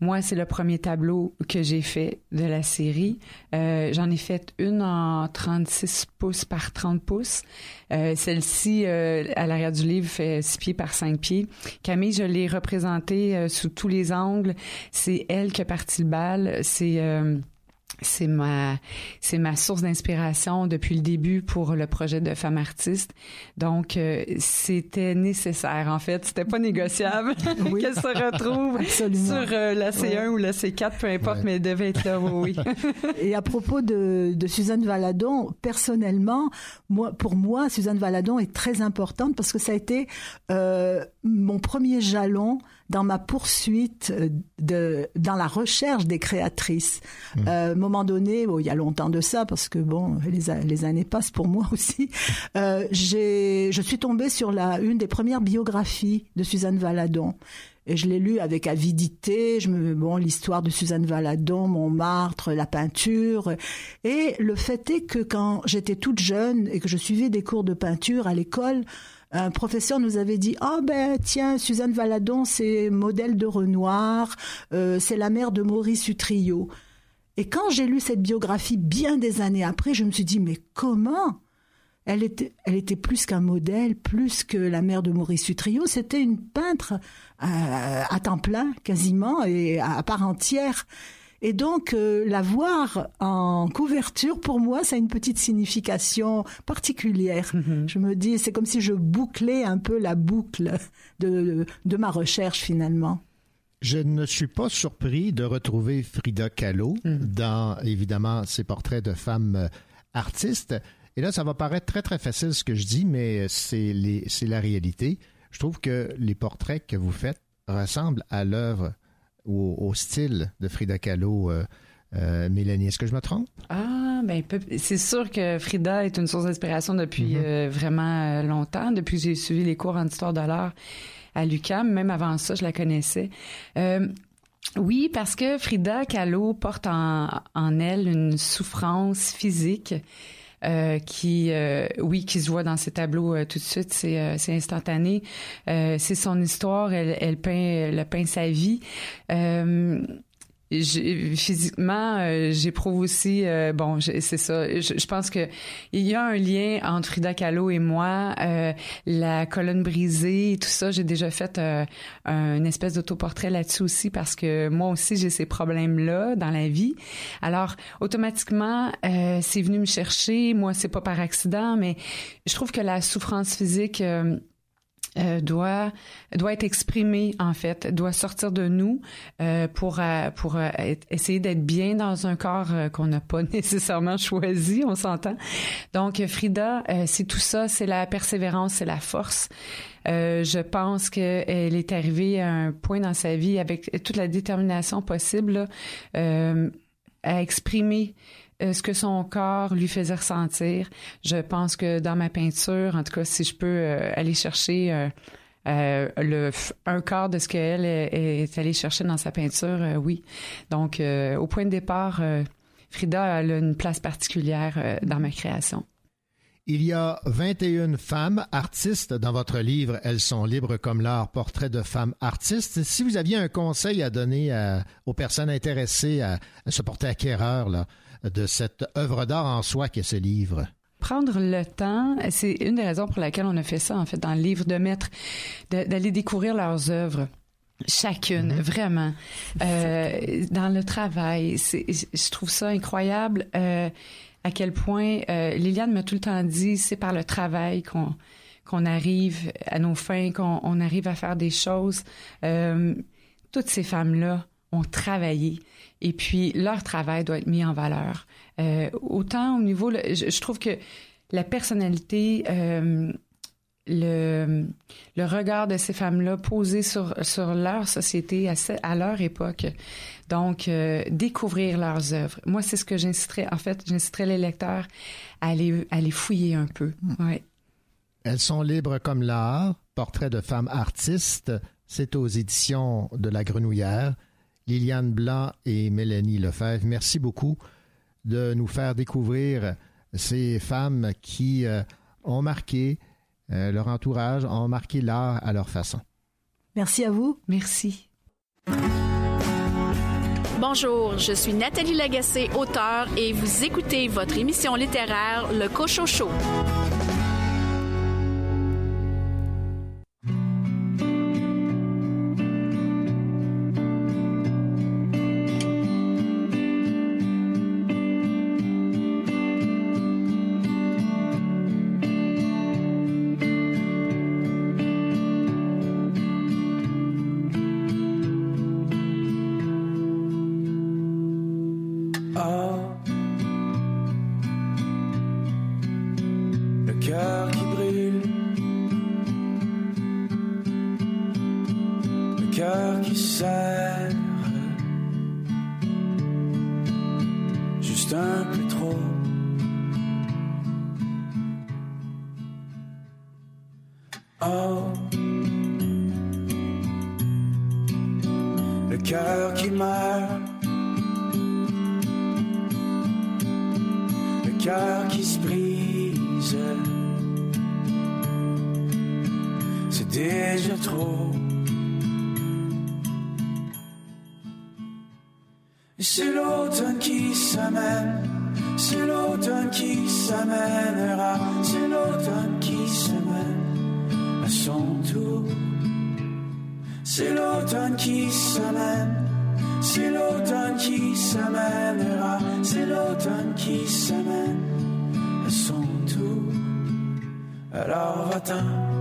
moi, c'est le premier tableau que j'ai fait de la série. Euh, J'en ai fait une en 36 pouces par 30 pouces. Euh, Celle-ci, euh, à l'arrière du livre, fait 6 pieds par 5 pieds. Camille, je l'ai représentée euh, sous tous les angles. C'est elle qui a parti le bal. C'est... c'est ma c'est ma source d'inspiration depuis le début pour le projet de femme artiste. Donc euh, c'était nécessaire en fait, c'était pas négociable qu'elle se retrouve sur euh, la C1 Ouais. ou la C4 peu importe mais elle devait être là oui. oui. Et à propos de, de Suzanne Valadon, personnellement, moi, pour moi, Suzanne Valadon est très importante parce que ça a été euh, mon premier jalon dans ma poursuite euh, de dans la recherche des créatrices. Mmh. Euh, à un moment donné, bon, il y a longtemps de ça parce que bon, les années passent pour moi aussi. Euh, j'ai, je suis tombée sur la une des premières biographies de Suzanne Valadon. Et je l'ai lu avec avidité. Je me, bon, l'histoire de Suzanne Valadon, Montmartre, la peinture. Et le fait est que quand j'étais toute jeune et que je suivais des cours de peinture à l'école, un professeur nous avait dit oh ben tiens Suzanne Valadon c'est modèle de Renoir euh, c'est la mère de Maurice Utrillo et quand j'ai lu cette biographie bien des années après je me suis dit mais comment? Elle était, elle était plus qu'un modèle, plus que la mère de Maurice Utrillo. C'était une peintre euh, à temps plein, quasiment, et à, à part entière. Et donc, euh, la voir en couverture, pour moi, ça a une petite signification particulière. Je me dis, c'est comme si je bouclais un peu la boucle de, de ma recherche, finalement. Je ne suis pas surpris de retrouver Frida Kahlo dans, évidemment, ses portraits de femmes euh, artistes. Et là, ça va paraître très, très facile ce que je dis, mais c'est la réalité. Je trouve que les portraits que vous faites ressemblent à l'œuvre au, style de Frida Kahlo, euh, euh, Mélanie. Est-ce que je me trompe? Ah, ben c'est sûr que Frida est une source d'inspiration depuis euh, vraiment longtemps, depuis que j'ai suivi les cours en histoire de l'art à l'UQAM. Même avant ça, je la connaissais. Euh, oui, parce que Frida Kahlo porte en, en elle une souffrance physique. Euh, qui, euh, oui, qui se voit dans ses tableaux euh, tout de suite, c'est euh, c'est instantané. C'est son histoire, elle, elle peint, elle peint sa vie. Physiquement, euh, j'éprouve aussi, euh, bon, c'est ça. Je, pense que il y a un lien entre Frida Kahlo et moi. Euh, la colonne brisée tout ça, j'ai déjà fait euh, un- une espèce d'autoportrait là-dessus aussi parce que moi aussi j'ai ces problèmes-là dans la vie. Alors automatiquement, c'est venu me chercher. Moi, c'est pas par accident, mais je trouve que la souffrance physique euh, doit doit être exprimée en fait, doit sortir de nous euh, pour euh, pour euh, essayer d'être bien dans un corps euh, qu'on n'a pas nécessairement choisi, on s'entend. Donc Frida, c'est tout ça, c'est la persévérance, c'est la force. Je pense qu'elle est arrivée à un point dans sa vie avec toute la détermination possible là, à exprimer ce que son corps lui faisait ressentir. Je pense que dans ma peinture, en tout cas, si je peux euh, aller chercher euh, euh, le un quart de ce qu'elle est, est allée chercher dans sa peinture, euh, oui. Donc, euh, au point de départ, euh, Frida a une place particulière euh, dans ma création. Il y a 21 femmes artistes dans votre livre Elles sont libres comme l'art, portrait de femmes artistes. Si vous aviez un conseil à donner aux personnes intéressées à, à se porter acquéreur là, de cette œuvre d'art en soi qu'est ce livre. prendre le temps, c'est une des raisons pour laquelle on a fait ça, en fait, dans le livre, de mettre, de- d'aller découvrir leurs œuvres. Chacune, vraiment. Euh, dans le travail, je trouve ça incroyable euh, à quel point euh, Liliane m'a tout le temps dit, c'est par le travail qu'on qu'on arrive à nos fins, qu'on on arrive à faire des choses. Toutes ces femmes-là ont travaillé et puis leur travail doit être mis en valeur. Euh, autant au niveau, le- je, je trouve que la personnalité, euh, le, le regard de ces femmes-là posé sur, sur leur société à, leur époque. Donc, euh, découvrir leurs œuvres. Moi, c'est ce que j'inciterais, en fait, j'inciterais les lecteurs à aller, à aller fouiller un peu. Ouais. Elles sont libres comme l'art, portrait de femmes artistes. C'est aux éditions de La Grenouillère. Liliane Blanc et Mélanie Lefebvre, merci beaucoup de nous faire découvrir ces femmes qui euh, ont marqué euh, leur entourage, ont marqué l'art à leur façon. Merci à vous. Merci. Bonjour, je suis Nathalie Lagacé, auteure, et vous écoutez votre émission littéraire Le Cochocho. C'est l'automne qui s'amène, c'est l'automne qui s'amènera, c'est l'automne qui s'amène. À son tour. C'est l'automne qui s'amène, c'est l'automne qui s'amènera, c'est l'automne qui s'amène. À son tour. Alors va-t'en,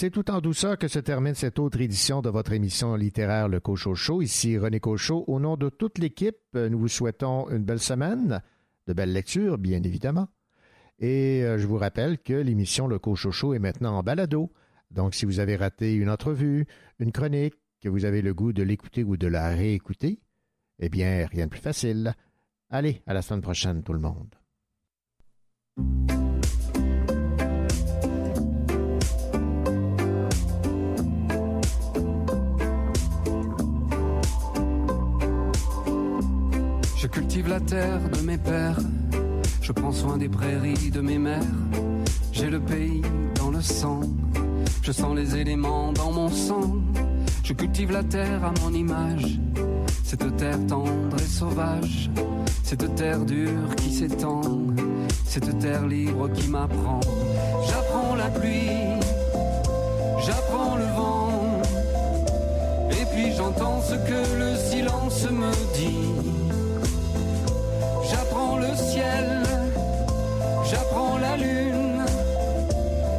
C'est tout en douceur que se termine cette autre édition de votre émission littéraire Le Cochocho. Ici René Cochot. Au nom de toute l'équipe, nous vous souhaitons une belle semaine, de belles lectures, bien évidemment. Et euh, je vous rappelle que l'émission Le Cochocho est maintenant en balado. Donc, si vous avez raté une entrevue, une chronique, que vous avez le goût de l'écouter ou de la réécouter, eh bien, rien de plus facile. Allez, à la semaine prochaine, tout le monde. Cultive la terre de mes pères, je prends soin des prairies de mes mères. J'ai le pays dans le sang, je sens les éléments dans mon sang. Je cultive la terre à mon image, cette terre tendre et sauvage, cette terre dure qui s'étend, cette terre libre qui m'apprend. J'apprends la pluie, j'apprends le vent, et puis j'entends ce que le silence me dit. Le ciel, j'apprends la lune,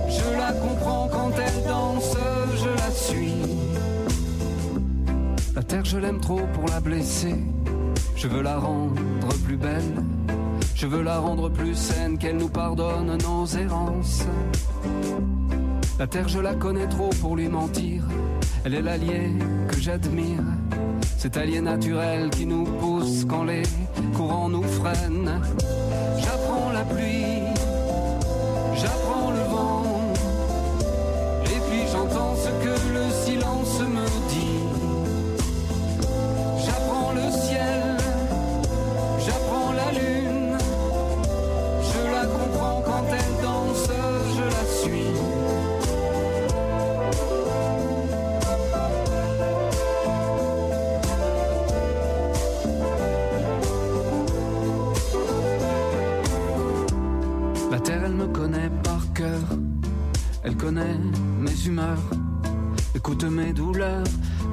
je la comprends quand elle danse, je la suis. La terre, je l'aime trop pour la blesser. Je veux la rendre plus belle. Je veux la rendre plus saine, qu'elle nous pardonne nos errances. La terre, je la connais trop pour lui mentir. Elle est l'allié que j'admire. Cet allié naturel qui nous pousse quand les courants nous freinent.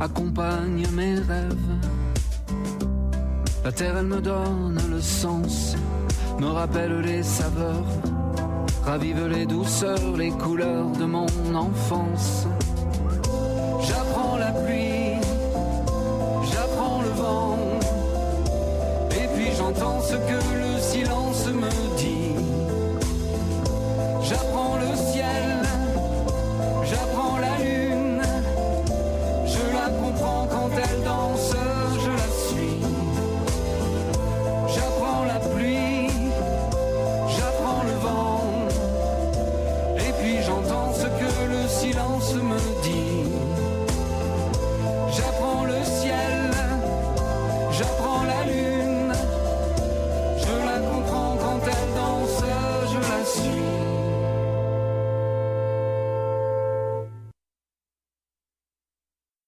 Accompagne mes rêves. La terre, elle me donne le sens, me rappelle les saveurs, ravive les douceurs, les couleurs de mon enfance.